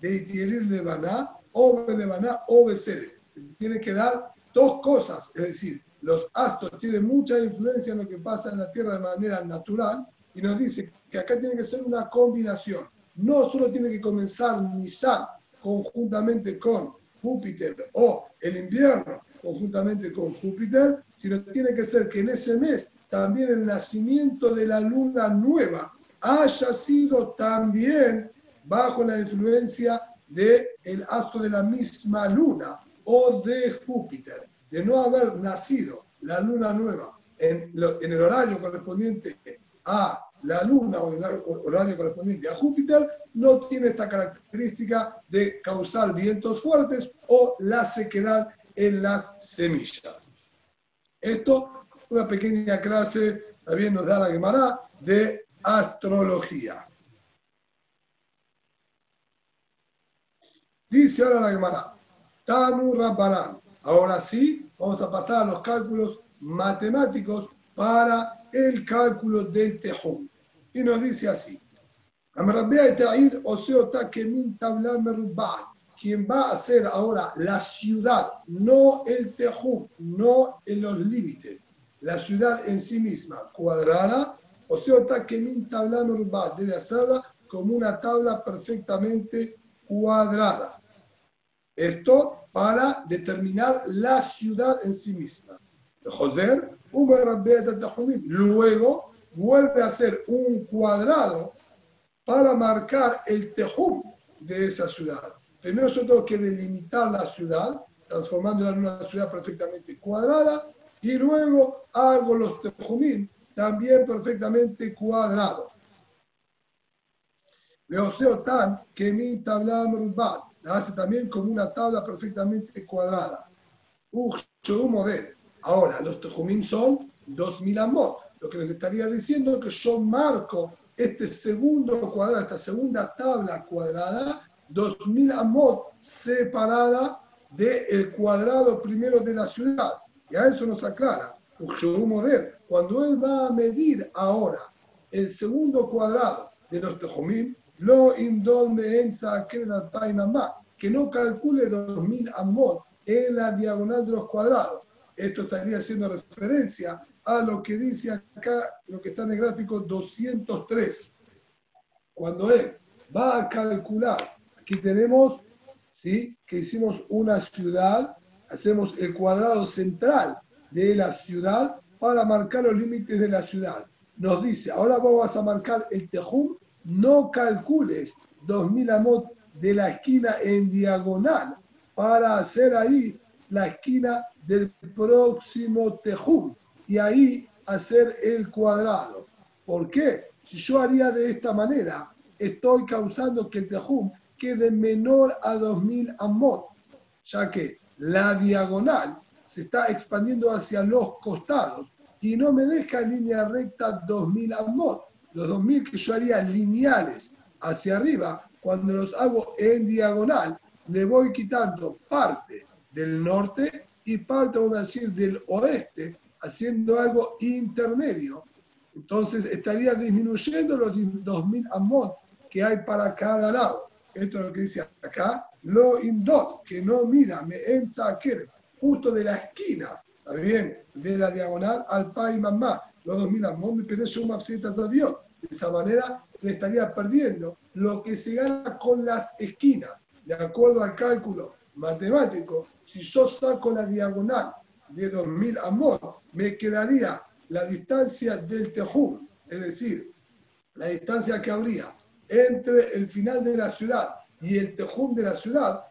de Itierir Lebaná, o Lebaná, o Besede. Tiene que dar dos cosas, es decir, los astros tienen mucha influencia en lo que pasa en la Tierra de manera natural, y nos dice que acá tiene que ser una combinación. No solo tiene que comenzar Nisan conjuntamente con Júpiter o el invierno conjuntamente con Júpiter, sino tiene que ser que en ese mes también el nacimiento de la luna nueva haya sido también bajo la influencia del el astro de la misma luna o de Júpiter. De no haber nacido la luna nueva en, en el horario correspondiente a la Luna o el horario correspondiente a Júpiter no tiene esta característica de causar vientos fuertes o la sequedad en las semillas. Esto, una pequeña clase, también nos da la Gemara de astrología. Dice ahora la Gemara, Tanu Rabbanan. Ahora sí, vamos a pasar a los cálculos matemáticos para el cálculo del tejón. Y nos dice así. Quien va a hacer ahora la ciudad, no el tejón, no en los límites, la ciudad en sí misma, cuadrada, o sea, que min tabla debe hacerla como una tabla perfectamente cuadrada. Esto para determinar la ciudad en sí misma. Joder, Luego vuelve a hacer un cuadrado para marcar el tejum de esa ciudad. Primero yo tengo que delimitar la ciudad, transformándola en una ciudad perfectamente cuadrada, y luego hago los tejumim también perfectamente cuadrados. Leoseo tan que mi tabla la hace también como una tabla perfectamente cuadrada. Ahora, los tejumim son 2000 amot. lo que les estaría diciendo es que yo marco este segundo cuadrado, esta segunda tabla cuadrada, 2000 amot separada del cuadrado primero de la ciudad. Y a eso nos aclara. Cuando él va a medir ahora el segundo cuadrado de los tejomim, lo que no calcule 2000 amot en la diagonal de los cuadrados. Esto estaría haciendo referencia a lo que dice acá, lo que está en el gráfico 203. Cuando él va a calcular, aquí tenemos, ¿sí? Que hicimos una ciudad, hacemos el cuadrado central de la ciudad para marcar los límites de la ciudad. Nos dice, ahora vamos a marcar el tejum, no calcules 2000 amot de la esquina en diagonal para hacer ahí la esquina del próximo tejum y ahí hacer el cuadrado. ¿Por qué? Si yo haría de esta manera, estoy causando que el tejum quede menor a 2000 amot, ya que la diagonal se está expandiendo hacia los costados y no me deja en línea recta 2000 amot. Los 2000 que yo haría lineales hacia arriba, cuando los hago en diagonal, le voy quitando parte del norte y parte, vamos a decir, del oeste, haciendo algo intermedio. Entonces estaría disminuyendo los 2000 amot que hay para cada lado. Esto es lo que dice acá, lo indot, que no mida, me entra justo de la esquina, ¿está bien? De la diagonal al pa y mamá. Los 2000 amot me parece un avión. De esa manera le estaría perdiendo lo que se gana con las esquinas. De acuerdo al cálculo matemático, si yo saco la diagonal de 2000 amot, me quedaría la distancia del Tejum, es decir, la distancia que habría entre el final de la ciudad y el Tejum de la ciudad,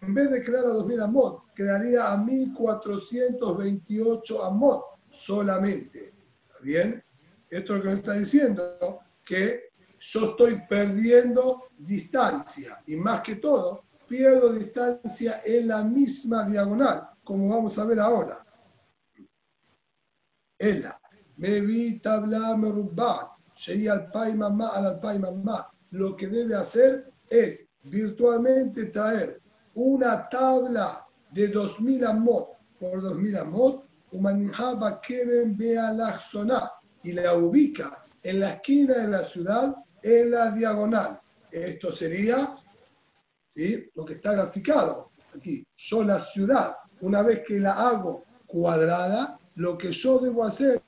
en vez de quedar a 2000 amot, quedaría a 1428 amot solamente. ¿Está bien? Esto es lo que me está diciendo, que yo estoy perdiendo distancia y más que todo, pierdo distancia en la misma diagonal, como vamos a ver ahora. Ella, me vi tabla merubbat, llegué al pai mamá, al pai mamá. Lo que debe hacer es virtualmente traer una tabla de 2000 amot por 2000 amot, manejaba Keren zona y la ubica en la esquina de la ciudad en la diagonal. Esto sería ¿sí? lo que está graficado aquí. Yo la ciudad, una vez que la hago cuadrada, lo que yo debo hacer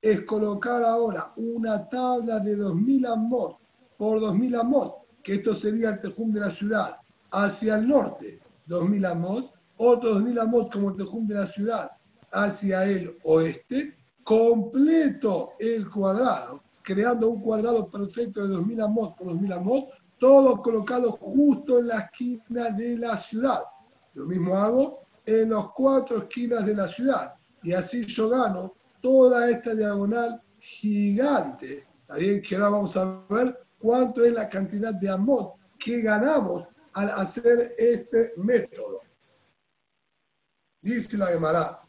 es colocar ahora una tabla de 2000 amot por 2000 amot, que esto sería el tejum de la ciudad, hacia el norte, 2000 amot, otros 2000 amot como el tejum de la ciudad, hacia el oeste, completo el cuadrado, creando un cuadrado perfecto de 2000 amot por 2000 amot, todo colocado justo en la esquina de la ciudad. Lo mismo hago en las cuatro esquinas de la ciudad. Y así yo gano toda esta diagonal gigante. También que ahora vamos a ver cuánto es la cantidad de amot que ganamos al hacer este método. Dice la Gemara,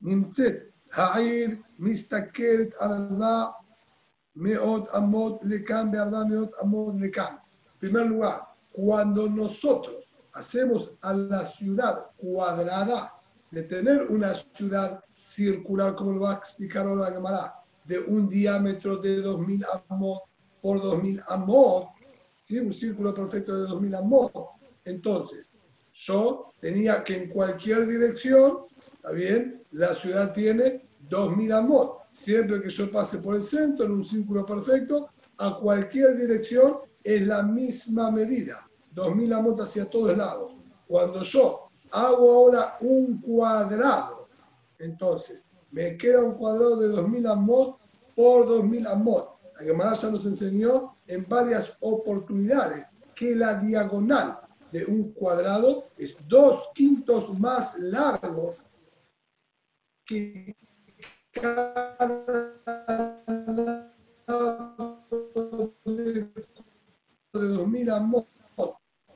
Nimtzet ha'ir mistakeret arba meot amot lekan be'arba meot amot lekan. En primer lugar, cuando nosotros hacemos a la ciudad cuadrada, de tener una ciudad circular, como lo va a explicar ahora la Gemara, de un diámetro de 2000 amot por 2000 amot, ¿sí? un círculo perfecto de 2000 amot. Entonces, yo tenía que en cualquier dirección, ¿está bien? La ciudad tiene 2000 amot. Siempre que yo pase por el centro en un círculo perfecto, a cualquier dirección es la misma medida. 2000 amot hacia todos lados. Cuando yo hago ahora un cuadrado, entonces me queda un cuadrado de 2000 amot por 2000 amot. La Gemara ya nos enseñó en varias oportunidades que la diagonal de un cuadrado es dos quintos más largo que cada de 2000 amot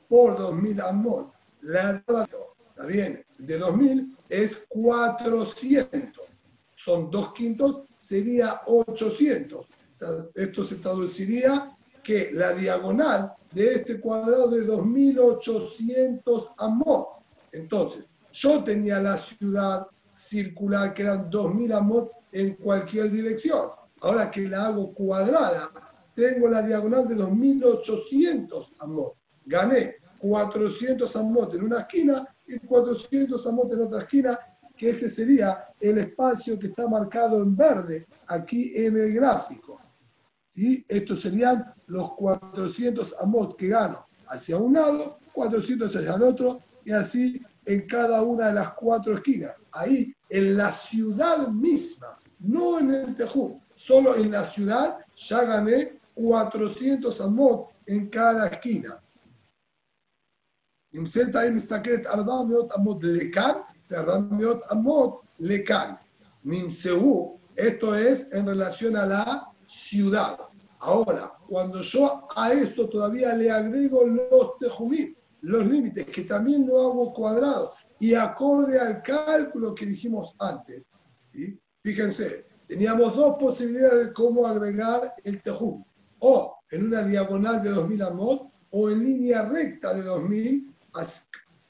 por 2000 amot. La está bien, de 2000 es 400. son dos quintos, sería 800. Esto se traduciría que la diagonal de este cuadrado de 2800 amot. Entonces, yo tenía la ciudad circular que eran 2000 amot en cualquier dirección. Ahora que la hago cuadrada, tengo la diagonal de 2800 amot. Gané 400 amot en una esquina y 400 amot en otra esquina, que este sería el espacio que está marcado en verde aquí en el gráfico. ¿sí? Estos serían los 400 amot que gano hacia un lado, 400 hacia el otro, y así en cada una de las cuatro esquinas. Ahí, en la ciudad misma, no en el Tejú, solo en la ciudad ya gané 400 amot en cada esquina. Esto es en relación a la ciudad. Ahora, cuando yo a esto todavía le agrego los tejumim, los límites, que también lo hago cuadrado y acorde al cálculo que dijimos antes, ¿sí? fíjense, teníamos dos posibilidades de cómo agregar el tejum, o en una diagonal de 2000 amot o en línea recta de 2000,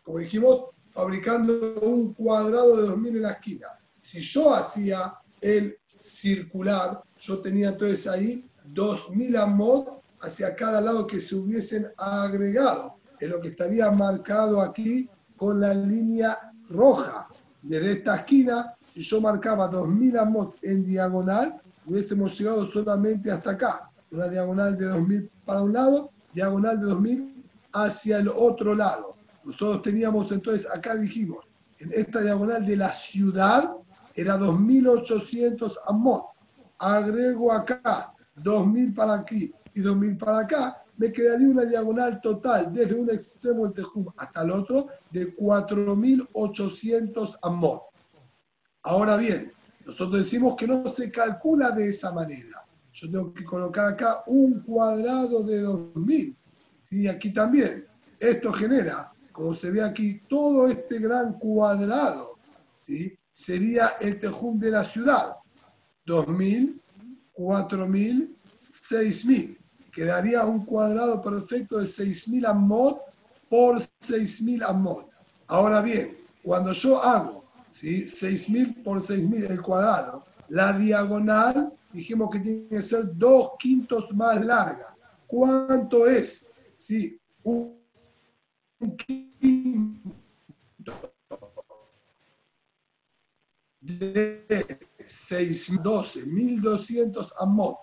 como dijimos, fabricando un cuadrado de 2000 en la esquina. Si yo hacía el circular, yo tenía entonces ahí 2000 amot hacia cada lado que se hubiesen agregado. Es lo que estaría marcado aquí con la línea roja. Desde esta esquina, si yo marcaba 2000 amot en diagonal, hubiésemos llegado solamente hasta acá. Una diagonal de 2000 para un lado, diagonal de 2000 hacia el otro lado. Nosotros teníamos entonces, acá dijimos, en esta diagonal de la ciudad era 2800 amot. Agrego acá 2000 para aquí y 2000 para acá, me quedaría una diagonal total desde un extremo del Tejum hasta el otro de 4800 amot. Ahora bien, nosotros decimos que no se calcula de esa manera. Yo tengo que colocar acá un cuadrado de 2000. Y aquí también. Esto genera, como se ve aquí, todo este gran cuadrado. ¿sí? Sería el tejum de la ciudad. 2000, 4000, 6000. Quedaría un cuadrado perfecto de 6000 amot por 6000 amot. Ahora bien, cuando yo hago ¿sí? 6000 por 6000 el cuadrado, la diagonal dijimos que tiene que ser dos quintos más larga. ¿Cuánto es? Sí, un quinto de 6, 12, 1200 amot.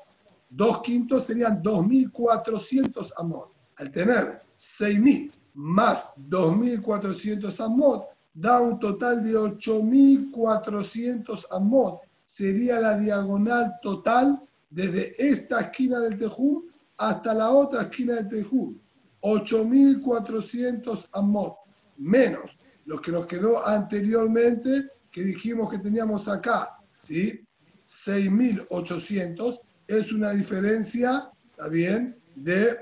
Dos quintos serían 2400 amot. Al tener 6000 más 2400 amot, da un total de 8400 amot. Sería la diagonal total desde esta esquina del Tejum hasta la otra esquina del Tejum. 8400 amot menos lo que nos quedó anteriormente que dijimos que teníamos acá, ¿sí? 6.800 es una diferencia, ¿está bien?, de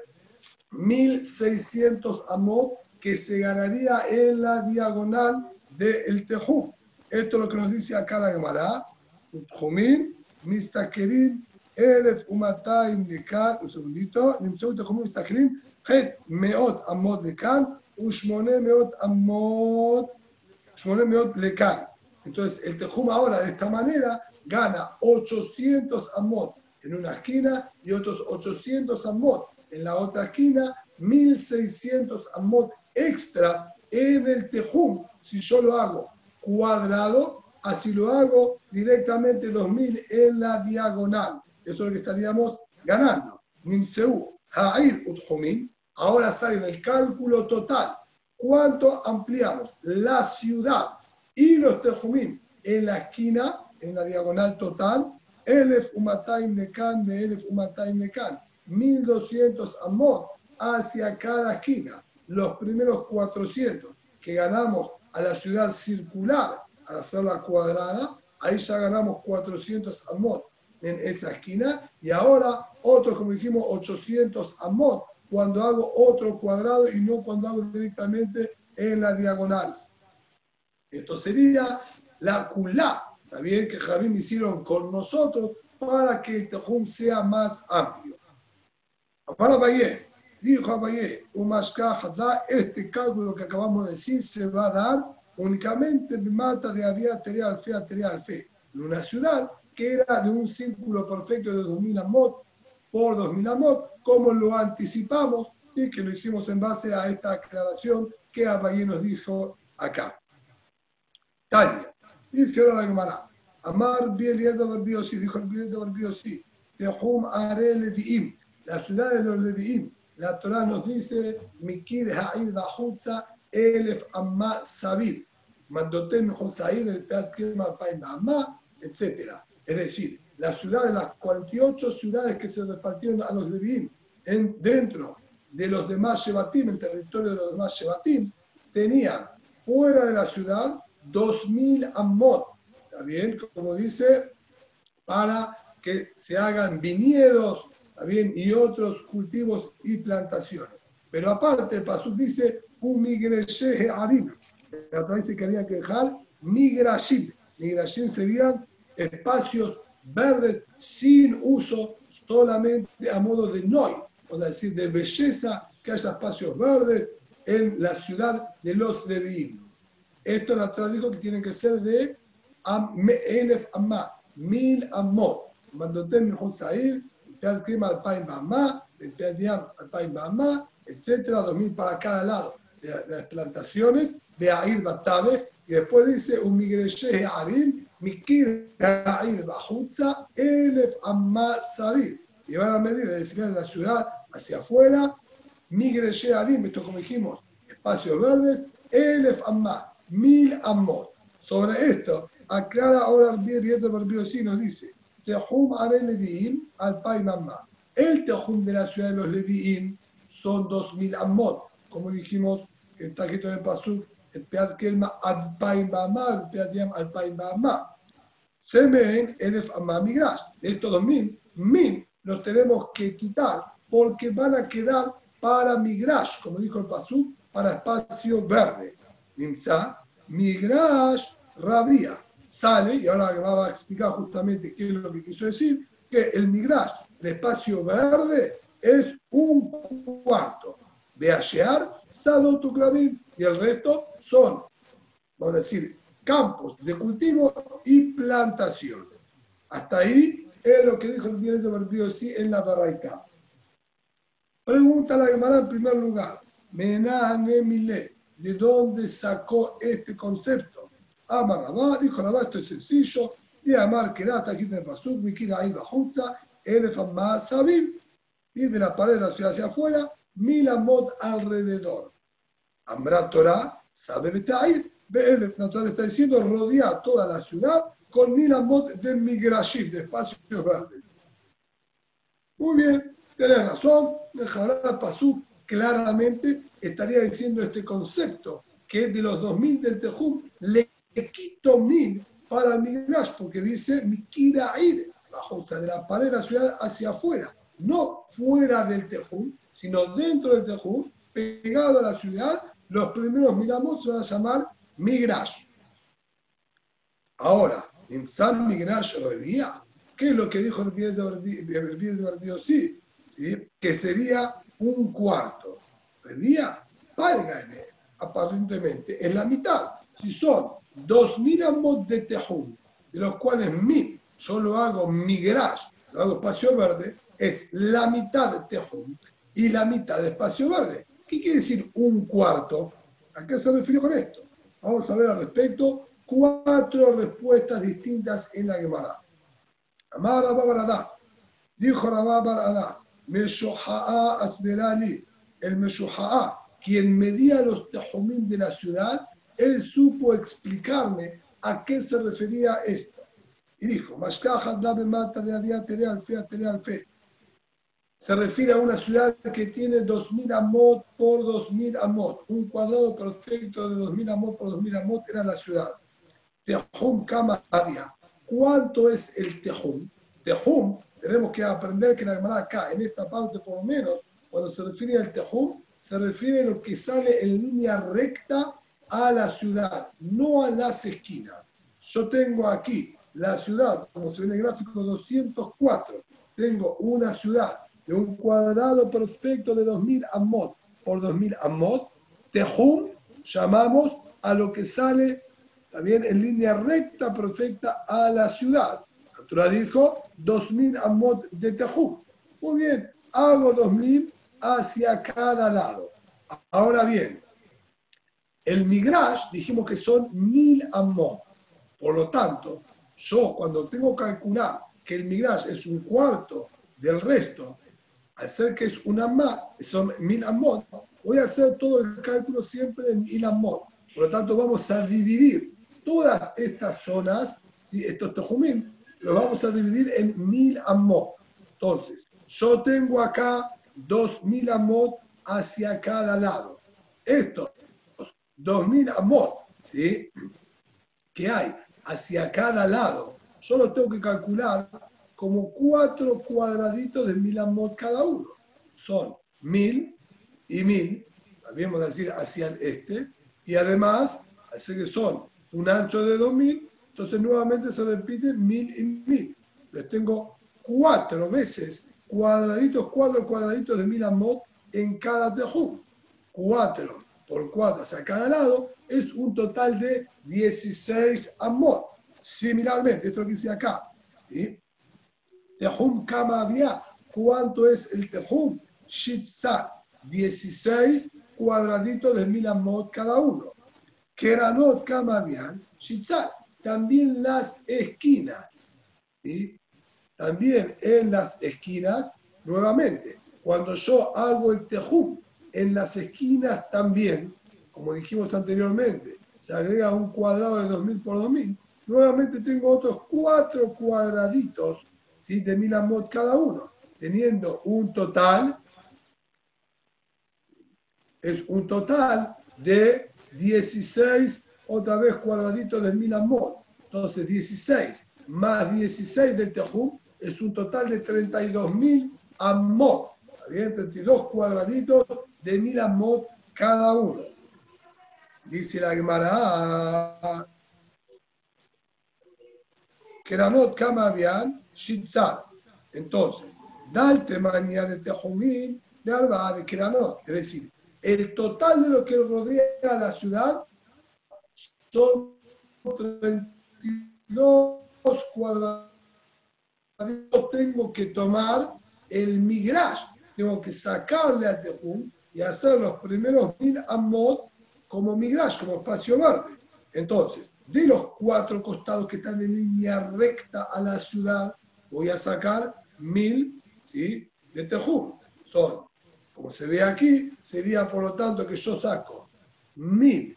1.600 amot que se ganaría en la diagonal del Tejum. Esto es lo que nos dice acá la Gemara. Tejumim, Mistakerim, Elef Umataim de Kan, un segundito, Nimseu Tejumim Mistakerim, Het Meot Amot de Kan, Ushmone Meot Amot, Ushmone Meot Lekan. Entonces, el Tejum ahora de esta manera gana 800 amot en una esquina y otros 800 amot en la otra esquina, 1600 amot extras en el Tejum. Si yo lo hago cuadrado, así lo hago directamente 2000 en la diagonal. Eso es lo que estaríamos ganando. Nimseu, Ha'ir Utjumim. Ahora sale el cálculo total. ¿Cuánto ampliamos? La ciudad y los tejumim en la esquina, en la diagonal total, Elef Umataim Mekan, Elef Umataim Mekan, 1200 amot hacia cada esquina. Los primeros 400 que ganamos a la ciudad circular al hacerla cuadrada, ahí ya ganamos 400 amot en esa esquina y ahora otros, como dijimos, 800 amot cuando hago otro cuadrado y no cuando hago directamente en la diagonal. Esto sería la culá bien que Javim hicieron con nosotros para que el Tejum sea más amplio. Amar Abaye, dijo Umashkajatla, este cálculo que acabamos de decir se va a dar únicamente en mata de Avia Terea al Fe a Terea al Fe, en una ciudad que era de un círculo perfecto de 2000 amot por 2000 amot, como lo anticipamos, ¿sí? que lo hicimos en base a esta aclaración que Abaye nos dijo acá. Tania, dice ahora la Gemara, Amar Bieliezer Barbiosi, dijo el Bieliezer Barbiosi, Tehum Are Leviim, la ciudad de los Leviim. La Torah nos dice, Mikir Ha'ir Bajutza, Elef Amma Sabir, Mandotem Josair, el Kirma Paim Amma, etc. Es decir, la ciudad de las 48 ciudades que se repartieron a los Leviim en, dentro de los demás Shebatim, en territorio de los demás Shebatim, tenían fuera de la ciudad 2.000 Ammot, ¿está bien? Como dice, para que se hagan viñedos, ¿está? Y otros cultivos y plantaciones. Pero aparte, Pasuk dice, un migreshe arim. La otra dice que había que dejar migrashim. Migrashim serían espacios verdes sin uso, solamente a modo de noi, o sea, decir, de belleza, que haya espacios verdes en la ciudad de los Leviim. Esto la Torah dijo que tienen que ser de Elef Amma, mil Amot. Mandotem Mejun Sair, Pead Krima al Paim Bama, Pead Yam al Paim Bama, etcétera, dos mil para cada lado de, de las plantaciones, Beair Batave, y después dice un Migreshe Arim, Mikir Beair Bajutza, Elef Amma Sabir. Y van a medir desde el final de la ciudad hacia afuera, Migreshe Arim, esto como dijimos, espacios verdes, Elef Amma, mil Ammot. Sobre esto, aclara ahora bien y este sí nos dice, Tehum Are Leviim al Pai Mamá. El Tehum de la ciudad de los Leviim son 2000 Ammot, como dijimos está escrito en el Pasuk, el Peat Kelma al Pai Mamá, el Peat Yam al Pai Mamá. Semen Elef Migrash. De estos 2000, mil los tenemos que quitar porque van a quedar para Migrash, como dijo el Pasuk, para espacio verde. Nimsa, Migrash Rabia. Sale, y ahora va a explicar justamente qué es lo que quiso decir, que el Migrash, el espacio verde, es un cuarto. Beashear, Sado Tuclavim, y el resto son, vamos a decir, campos de cultivo y plantaciones. Hasta ahí es lo que dijo el bien de sí en la Barraicá. Pregunta la Gemara en primer lugar, Menahane Mile, ¿de dónde sacó este concepto? Amar Rabá, dijo Rabá, esto es sencillo, y Amar Kerata, aquí en Pasuk, Mikira ahí Bajutza, Elefam Sabim, y de la pared de la ciudad hacia afuera, mil amot alrededor. Amra Torah, sabe Betair, la Torah está diciendo, rodea toda la ciudad con mil amot de migrashim, de espacios verdes. Muy bien, tenés razón, dejará Pasuk claramente estaría diciendo este concepto, que de los 2000 del Tejum le quito mil para el porque dice Mikira ir, bajo, o sea, de la pared de la ciudad hacia afuera, no fuera del Tejum, sino dentro del Tejum, pegado a la ciudad, los primeros milamos se van a llamar Migrash. Ahora, en San Migrash Revía, ¿qué es lo que dijo el Biel de Barbidosí? ¿Sí? Que sería un cuarto. Revía, Palgaene, aparentemente, en la mitad. Si son 2.000 amos de Tejum, de los cuales 1.000 yo lo hago Migrash, lo hago espacio verde, es la mitad de Tejum y la mitad de espacio verde. ¿Qué quiere decir un cuarto? ¿A qué se refiere con esto? Vamos a ver al respecto cuatro respuestas distintas en la Gemara. Amar. Dijo Rabá Baradá, Meshoha'a Asberali, el Meshoha'a, quien medía los tejumim de la ciudad, él supo explicarme a qué se refería esto. Y dijo, dame mata de Tere Alfe. Se refiere a una ciudad que tiene 2.000 amot por 2.000 amot. Un cuadrado perfecto de 2.000 amot por 2.000 amot era la ciudad. Tejum Kama Adia. ¿Cuánto es el Tejum? Tejum, tenemos que aprender que la Gemara acá, en esta parte por lo menos, cuando se refiere al Tejum, se refiere a lo que sale en línea recta a la ciudad, no a las esquinas. Yo tengo aquí la ciudad, como se ve en el gráfico 204, tengo una ciudad de un cuadrado perfecto de 2000 amot por 2000 amot, Tehum llamamos a lo que sale también en línea recta perfecta a la ciudad. Torah dijo 2000 amot de Tehum. Muy bien, hago 2000 hacia cada lado. Ahora bien, el migrash dijimos que son 1000 amot. Por lo tanto, yo cuando tengo que calcular que el migrash es un cuarto del resto, al ser que es una más, son mil amot, voy a hacer todo el cálculo siempre en mil amot. Por lo tanto, vamos a dividir todas estas zonas, estos tejumim, los vamos a dividir en mil amot. Entonces, yo tengo acá dos mil amot hacia cada lado. Estos dos mil amot, ¿sí? que hay hacia cada lado, yo los tengo que calcular como cuatro cuadraditos de mil amot cada uno. Son mil y mil, también vamos a decir hacia el este, y además, ser que son un ancho de 2000, entonces nuevamente se repite mil y mil. Entonces tengo cuatro veces cuadraditos, cuatro cuadraditos de mil amot en cada tejum. Cuatro por cuatro hacia cada lado es un total de 16 amot. Similarmente, esto que dice acá, ¿sí? Tehum Kama había. ¿Cuánto es el Tehum? Shitzar. 16 cuadraditos de mil amot cada uno. Keranot Kama habían. Shitzar. También las esquinas. También en las esquinas, nuevamente, cuando yo hago el Tehum en las esquinas también, como dijimos anteriormente, se agrega un cuadrado de 2000 por 2000, nuevamente tengo otros cuatro cuadraditos ¿sí? de mil amot cada uno, teniendo un total, es un total de 16 otra vez cuadraditos de mil amot. Entonces 16 más 16 del Tehum es un total de 32.000 amot. ¿Está bien? 32 cuadraditos de mil amot cada uno. Dice la Gemara, Keranot Kama habían Shitzar. Entonces, dal temaña de Tejumín de Arba de Keranot. Es decir, el total de lo que rodea la ciudad son 32 cuadrados. Tengo que tomar el migrash, tengo que sacarle a Tejum y hacer los primeros mil amot como migrash, como espacio verde. Entonces, de los cuatro costados que están en línea recta a la ciudad, voy a sacar mil ¿sí? de Tejum. Son, como se ve aquí, sería por lo tanto que yo saco mil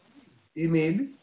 y mil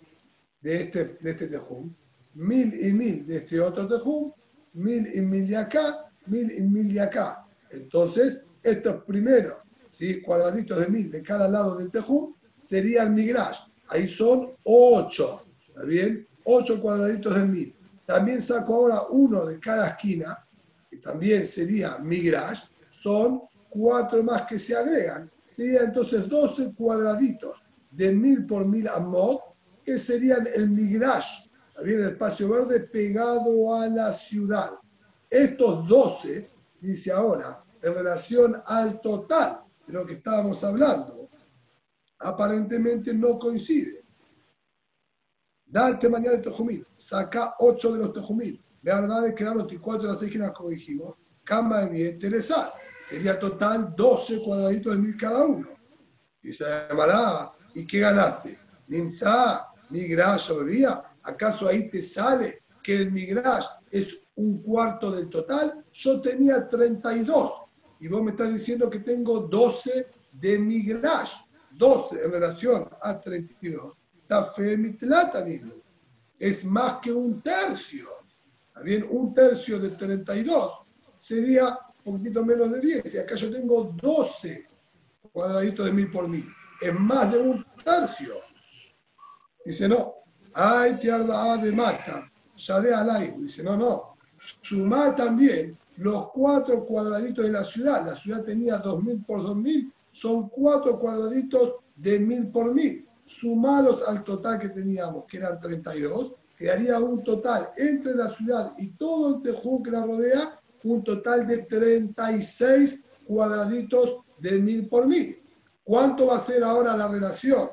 de este, de este Tejum, mil y mil de este otro Tejum, mil y mil de acá, mil y mil de acá. Entonces, estos primeros ¿sí? cuadraditos de mil de cada lado del Tejum serían migrash. Ahí son ocho. ¿Está bien? Ocho cuadraditos de mil. También saco ahora uno de cada esquina, que también sería migrash. Son cuatro más que se agregan. Serían entonces 12 cuadraditos de mil por mil amot, que serían el migrash. También el espacio verde pegado a la ciudad. Estos 12, dice ahora, en relación al total de lo que estábamos hablando, aparentemente no coincide. Darte mañana el tejumil, saca 8 de los tejumil. Ve verdad de crear los 4 de las esquinas, como dijimos. Cama de mi interesar. Sería total 12 cuadraditos de mil cada uno. Y se llamará, ¿y qué ganaste? Ninza, migrash sobría. ¿Acaso ahí te sale que el migrash es un cuarto del total? Yo tenía 32 y vos me estás diciendo que tengo 12 de migrash. 12 en relación a 32. Tafé mitlata Es más que un tercio. ¿Está bien? Un tercio de 32 sería un poquito menos de 10. Y acá yo tengo 12 cuadraditos de mil por mil. Es más de un tercio. Dice, no. Ay, te de mata. Ya de alay. Dice, no, no. Sumá también los cuatro cuadraditos de la ciudad. La ciudad tenía 2000 por 2000. Son cuatro cuadraditos de mil por mil. Sumalos al total que teníamos, que eran 32, quedaría un total entre la ciudad y todo el Tejum que la rodea, un total de 36 cuadraditos de mil por mil. ¿Cuánto va a ser ahora la relación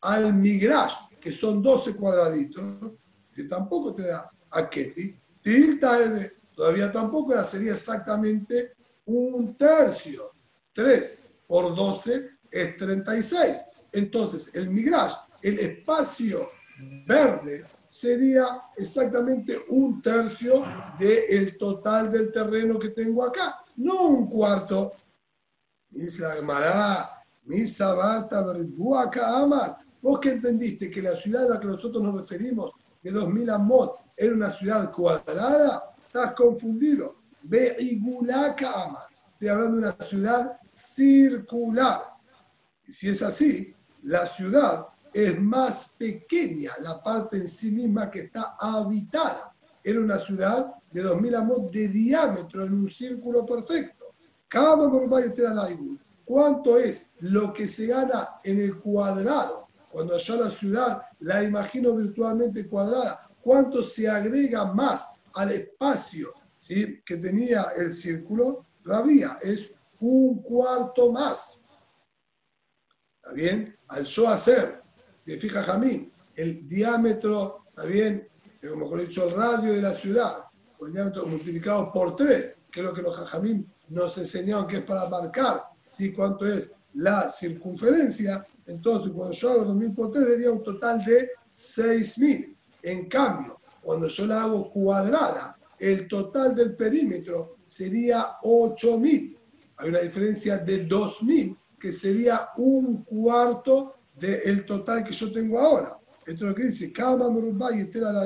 al Migrash, que son 12 cuadraditos? Si tampoco te da a Ketty, tilta M, todavía tampoco sería exactamente un tercio. 3 por 12 es 36. Entonces, el Migrash, el espacio verde, sería exactamente un tercio del total del terreno que tengo acá, no un cuarto. Dice la Gemara, Misa Barta acá Amar. Vos que entendiste que la ciudad a la que nosotros nos referimos, de 2000 amot, era una ciudad cuadrada, estás confundido. Ve Igulaka Amar. Estoy hablando de una ciudad circular. Y si es así, la ciudad es más pequeña, la parte en sí misma que está habitada. Era una ciudad de 2000 amot de diámetro en un círculo perfecto. ¿Cuánto es lo que se gana en el cuadrado? Cuando yo la ciudad la imagino virtualmente cuadrada, ¿cuánto se agrega más al espacio que tenía el círculo? Rabía, es un cuarto más. ¿Está bien? Al yo hacer, de fija Jamín, el diámetro, ¿está bien? Eh, como mejor dicho, el radio de la ciudad, el diámetro multiplicado por tres, que es lo que los jajamín nos enseñaron que es para marcar ¿sí? cuánto es la circunferencia. Entonces, cuando yo hago 2000 por 3, sería un total de 6000. En cambio, cuando yo la hago cuadrada, el total del perímetro sería 8000. Hay una diferencia de 2000, que sería un cuarto del total que yo tengo ahora. Esto es lo que dice, Kama y Estela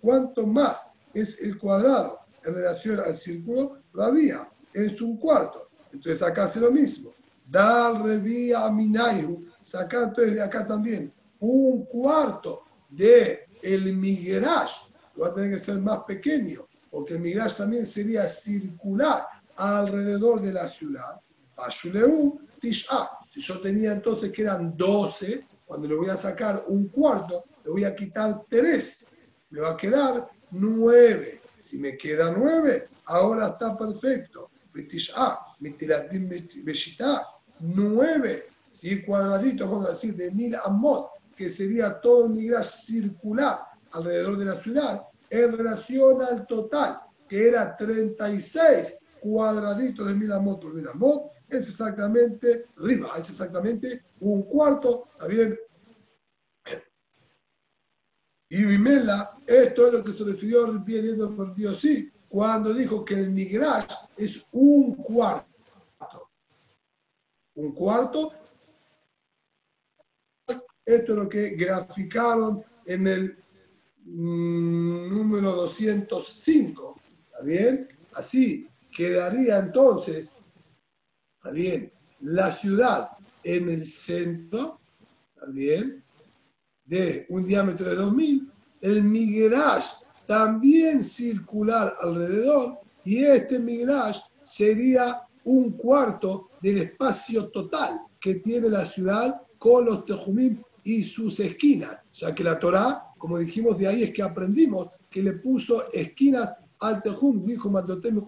cuánto más es el cuadrado en relación al círculo, Rabía es un cuarto. Entonces acá hace lo mismo. Dal revía minaihu, sacar entonces de acá también un cuarto de el migrash, va a tener que ser más pequeño, porque el migrash también sería circular alrededor de la ciudad. Pashuleu tisha. Si yo tenía entonces que eran 12, cuando le voy a sacar un cuarto, le voy a quitar 3. Me va a quedar 9. Si me queda 9, ahora está perfecto. Betisha, Mitiratim Beshita, 9, ¿sí? cuadraditos, vamos a decir, de mil amot, que sería todo migrash circular alrededor de la ciudad, en relación al total, que era 36 cuadraditos de mil amot por mil amot, es exactamente, riba, es exactamente un cuarto, ¿está bien? Y Vimela, esto es lo que se refirió a Ripier sí, cuando dijo que el migrash es un cuarto. Un cuarto. Esto es lo que graficaron en el mm, número 205. ¿Está bien? Así quedaría entonces ¿Está bien? La ciudad en el centro, ¿está bien? De un diámetro de 2000, el migrash también circular alrededor, y este migrash sería un cuarto del espacio total que tiene la ciudad con los tejumim y sus esquinas, ya que la Torá, como dijimos de ahí, es que aprendimos que le puso esquinas al tejum, dijo Mandotem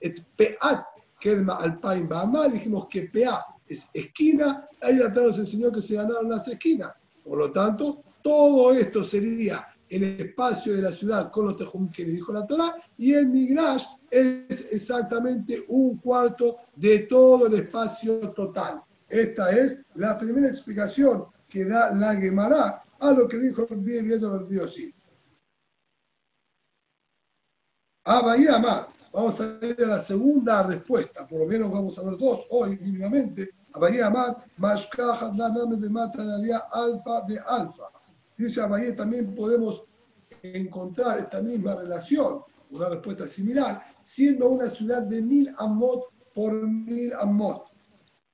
et peat Kedma Alpain Bama, dijimos que PA es esquina, ahí la Torah nos enseñó que se ganaron las esquinas. Por lo tanto, todo esto sería el espacio de la ciudad con los tejum que le dijo la Torah, y el Migrash es exactamente un cuarto de todo el espacio total. Esta es la primera explicación que da la Gemara a lo que dijo bien el sí. Ah, Bahía Amar. Vamos a ver a la segunda respuesta, por lo menos vamos a ver dos hoy mínimamente. Abayé Amad, Mashkaja, Daname de Mata de Alfa de Alfa. Dice Abayé, también podemos encontrar esta misma relación, una respuesta similar, siendo una ciudad de mil amot por mil amot.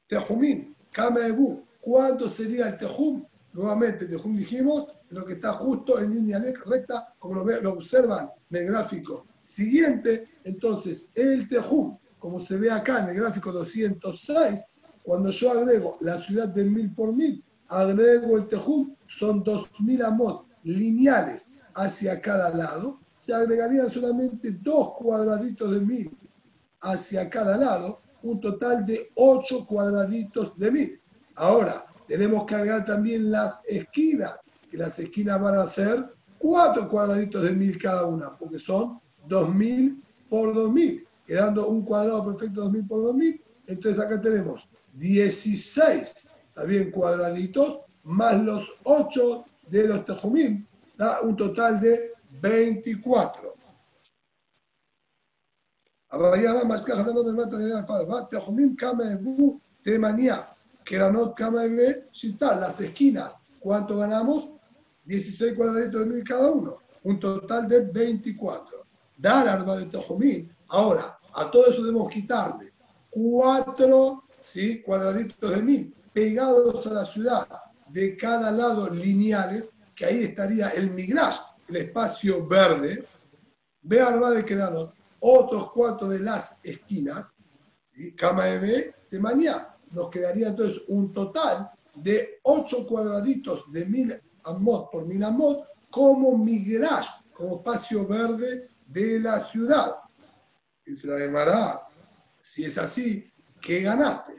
Tejumín, Ebu, ¿cuánto sería el Tejum? Nuevamente, Tejum dijimos, lo que está justo en línea recta, como lo, lo observan en el gráfico siguiente. Entonces, el Tejum, como se ve acá en el gráfico 206, cuando yo agrego la ciudad de mil por mil, agrego el Tejum, son 2000 amot lineales hacia cada lado, se agregarían solamente dos cuadraditos de mil hacia cada lado, un total de ocho cuadraditos de mil. Ahora, tenemos que agregar también las esquinas, que las esquinas van a ser cuatro cuadraditos de mil cada una, porque son 2000 por 2000, quedando un cuadrado perfecto 2000 por 2000. Entonces acá tenemos 16, también cuadraditos, más los 8 de los tejumim, da un total de 24. Abayama más caja de nombre mata de alfa. Tejumim kama ebu temanía. Keranot kama ebe shita. Las esquinas, ¿cuánto ganamos? 16 cuadraditos de mil cada uno. Un total de 24. Dar arma de Tejumim. Ahora, a todo eso debemos quitarle 4 ¿sí? cuadraditos de mil pegados a la ciudad de cada lado lineales, que ahí estaría el migrash, el espacio verde. Ve arma de quedarnos otros cuatro de las esquinas, ¿sí? cama de mañana. Nos quedaría entonces un total de 8 cuadraditos de mil amot por mil amot como migrash, como espacio verde de la ciudad. Se la llamará, si es así, ¿qué ganaste?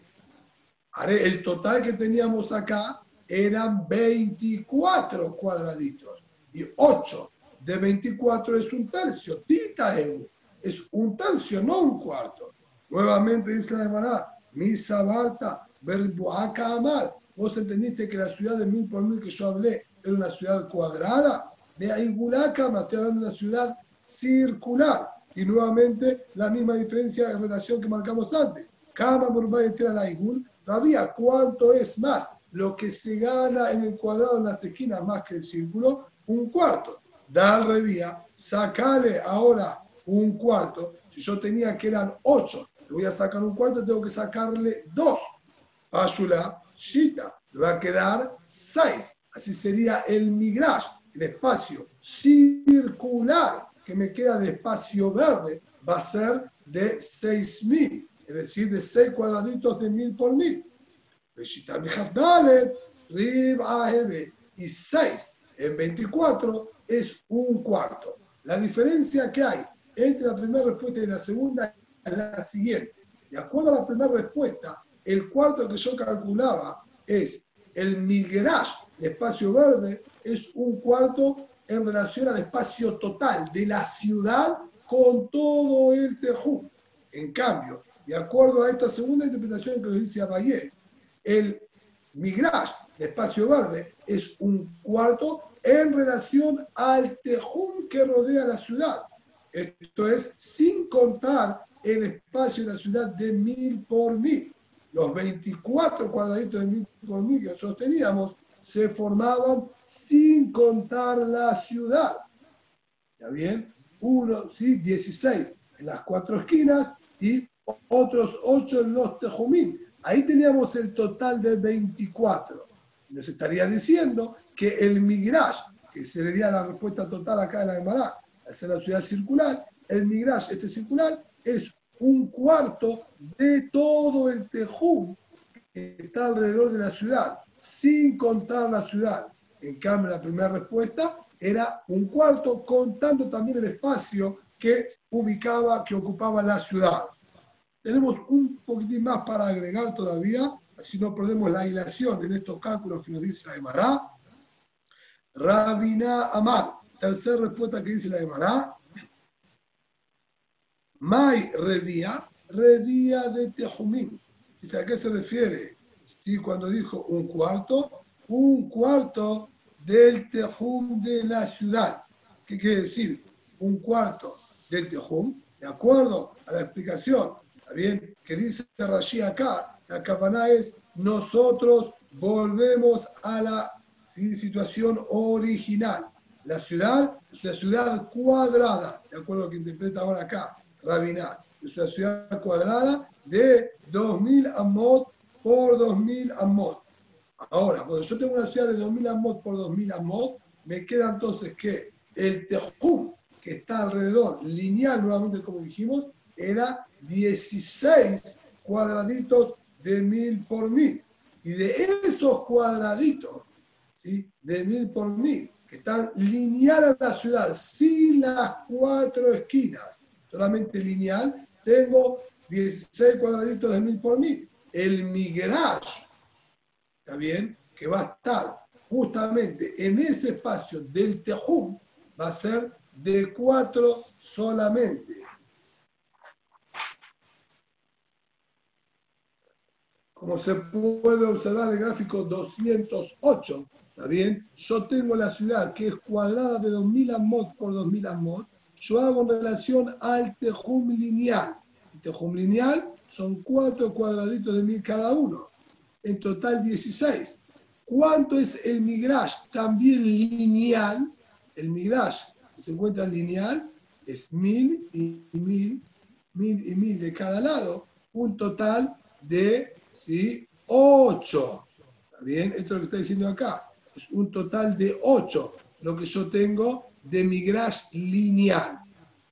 El total que teníamos acá eran 24 cuadraditos y 8 de 24 es un tercio, tilta es un tercio, no un cuarto. Nuevamente dice la Gemara, misa barta, verbuaca amar. Vos entendiste que la ciudad de mil por mil que yo hablé era una ciudad cuadrada. De ahí Gulakama, estoy hablando de una ciudad circular. Y nuevamente la misma diferencia en relación que marcamos antes. Kama Murbay la Igul, había cuánto es más lo que se gana en el cuadrado en las esquinas más que el círculo, un cuarto. Da al revía, sacale ahora un cuarto. Si yo tenía que eran ocho, le voy a sacar un cuarto, tengo que sacarle dos. Pashula, Shita, le va a quedar seis. Así sería el migrash, el espacio circular que me queda de espacio verde, va a ser de 6.000, es decir, de 6 cuadraditos de 1.000 por 1.000. Rib y 6 en 24 es un cuarto. La diferencia que hay entre la primera respuesta y la segunda es la siguiente. De acuerdo a la primera respuesta, el cuarto que yo calculaba es el migrash, el espacio verde, es un cuarto en relación al espacio total de la ciudad con todo el tejú. En cambio, de acuerdo a esta segunda interpretación que nos dice Abayé, el migrash, el espacio verde, es un cuarto en relación al tejún que rodea la ciudad. Esto es sin contar el espacio de la ciudad de mil por mil. Los 24 cuadraditos de mil por mil que nosotros teníamos se formaban sin contar la ciudad. ¿Ya bien? Uno, sí, 16 en las cuatro esquinas y otros 8 en los tejumín. Ahí teníamos el total de 24. Nos estaría diciendo que el migrash, que sería la respuesta total acá de la Gemara, ser la ciudad circular, el migrash, este circular, es un cuarto de todo el tejum que está alrededor de la ciudad sin contar la ciudad. En cambio, la primera respuesta era un cuarto, contando también el espacio que ubicaba, que ocupaba la ciudad. Tenemos un poquitín más para agregar todavía, así no perdemos la hilación en estos cálculos que nos dice la Emara. Rabina Amar, tercera respuesta que dice la Emara. Mai revía, revía de Tejumín. ¿A qué se refiere? y cuando dijo un cuarto, un cuarto del tejum de la ciudad. ¿Qué quiere decir? Un cuarto del tejum, de acuerdo a la explicación, ¿está bien? Que dice Rashi acá, la cabana es nosotros volvemos a la situación original. La ciudad es una ciudad cuadrada, de acuerdo a lo que interpreta ahora acá, Rabinat. Es una ciudad cuadrada de 2000 amot por 2000 amot. Ahora, cuando yo tengo una ciudad de 2000 amot por 2000 amot, me queda entonces que el tejum que está alrededor, lineal nuevamente como dijimos, era 16 cuadraditos de 1000 por 1000. Y de esos cuadraditos, ¿sí? de 1000 por 1000, que están lineal a la ciudad, sin las cuatro esquinas, solamente lineal, tengo 16 cuadraditos de mil por mil. El migrash, ¿está bien? Que va a estar justamente en ese espacio del Tejum, va a ser de cuatro solamente. Como se puede observar en el gráfico 208, ¿está bien? Yo tengo la ciudad que es cuadrada de 2000 amot por 2000 amot. Yo hago en relación al tejum lineal. El tejum lineal son cuatro cuadraditos de mil cada uno. En total 16. ¿Cuánto es el migrash? También lineal. El migrash que se encuentra lineal es mil y mil, mil y mil de cada lado. Un total de ¿sí? 8. ¿Está bien? Esto es lo que está diciendo acá. Es un total de 8 lo que yo tengo de migrash lineal.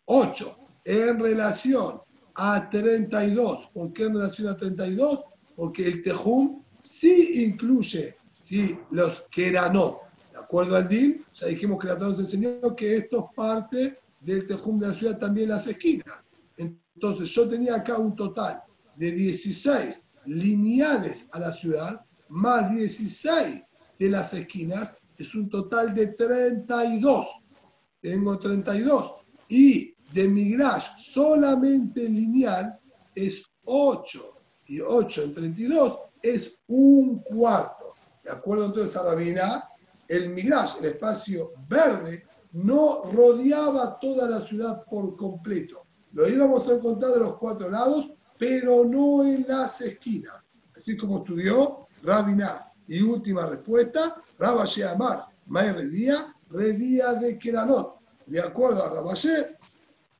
8 en relación a 32. ¿Por qué en relación a 32? Porque el Tejum sí incluye ¿sí? los Keranot. De acuerdo al DIN, ya dijimos que la Torah nos enseñó que esto es parte del Tejum de la ciudad, también las esquinas. Entonces yo tenía acá un total de 16 lineales a la ciudad, más 16 de las esquinas, es un total de 32. Tengo 32. Y de migrash solamente lineal es 8. Y 8 en 32 es un cuarto. De acuerdo entonces a Rabina, el migrash, el espacio verde, no rodeaba toda la ciudad por completo. Lo íbamos a encontrar de los cuatro lados, pero no en las esquinas. Así como estudió Rabina. Y última respuesta, Rabaye Amar, May Revía, Revía de Keranot. De acuerdo a Rabaye,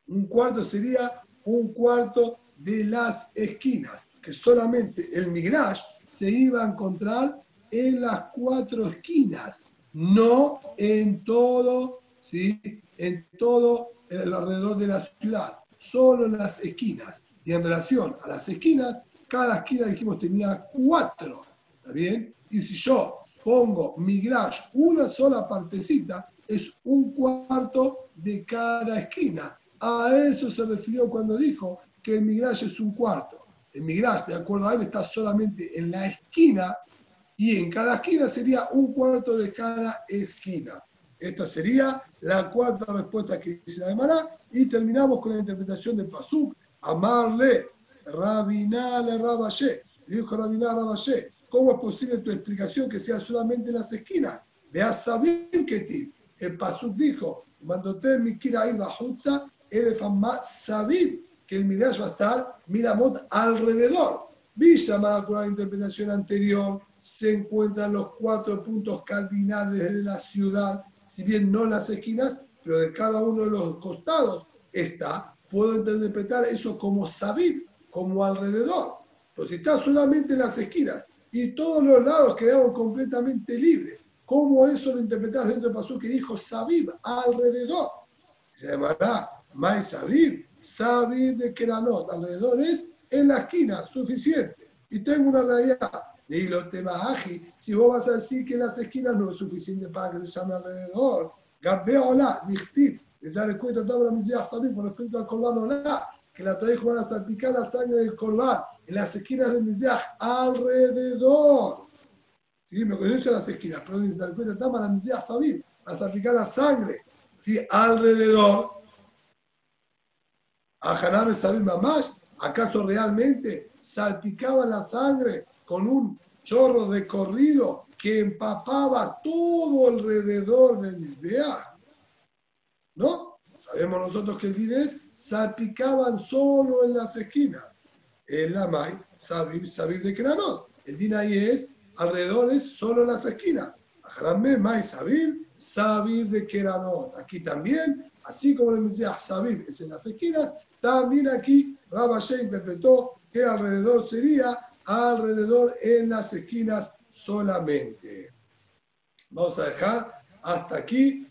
un cuarto sería un cuarto de las esquinas, que solamente el migrash se iba a encontrar en las cuatro esquinas, no en todo, ¿sí? en todo el alrededor de la ciudad, solo en las esquinas. Y en relación a las esquinas, cada esquina dijimos tenía cuatro, ¿está bien? Y si yo pongo migrash una sola partecita, es un cuarto de cada esquina. A eso se refirió cuando dijo que el migrash es un cuarto. El migrash, de acuerdo a él, está solamente en la esquina y en cada esquina sería un cuarto de cada esquina. Esta sería la cuarta respuesta que dice la Gemara y terminamos con la interpretación de Pasuk. Amarle, Rabinale Rabayé. Dijo Rabinale Rabayé, ¿cómo es posible tu explicación que sea solamente en las esquinas? Vea saber que ti. El Pasuk dijo, mandote mi kira bajutza, más sabid, que el Midrash va a estar miramot alrededor. Vista con la interpretación anterior, se encuentran los cuatro puntos cardinales de la ciudad, si bien no las esquinas, pero de cada uno de los costados está. Puedo interpretar eso como sabid, como alrededor. Pero si está solamente en las esquinas y todos los lados quedaron completamente libres, ¿cómo eso lo interpretas dentro del paso que dijo sabib, alrededor? Se llamará Mai Sabib, Sabib de Keranot, alrededor es en la esquina, suficiente. Y tengo una realidad. Y los temas ágil, si vos vas a decir que en las esquinas no es suficiente para que se llame alrededor, Gabbe hola, dichtiv, les da cuenta toda la misma Sabib con respecto al Corban hola, que la Torah van a salpicar la sangre del Corban en las esquinas del Mizbeach alrededor. ¿Sí? Me conocen las esquinas, pero les da cuenta toda la misma Sabib, a salpicar la sangre, ¿sí? alrededor. A Haname Sabib Mamash, ¿acaso realmente salpicaba la sangre con un chorro de corrido que empapaba todo alrededor del Mizbeach? ¿No? Sabemos nosotros que el dinés salpicaban solo en las esquinas. El Lamay, Sabir, Sabir de Kranot. El din ahí es alrededor es solo en las esquinas. Ajarambe, May, Sabir, Sabir de Keranot. Aquí también, así como le decía Sabir es en las esquinas, también aquí Rabashé interpretó que alrededor sería alrededor en las esquinas solamente. Vamos a dejar hasta aquí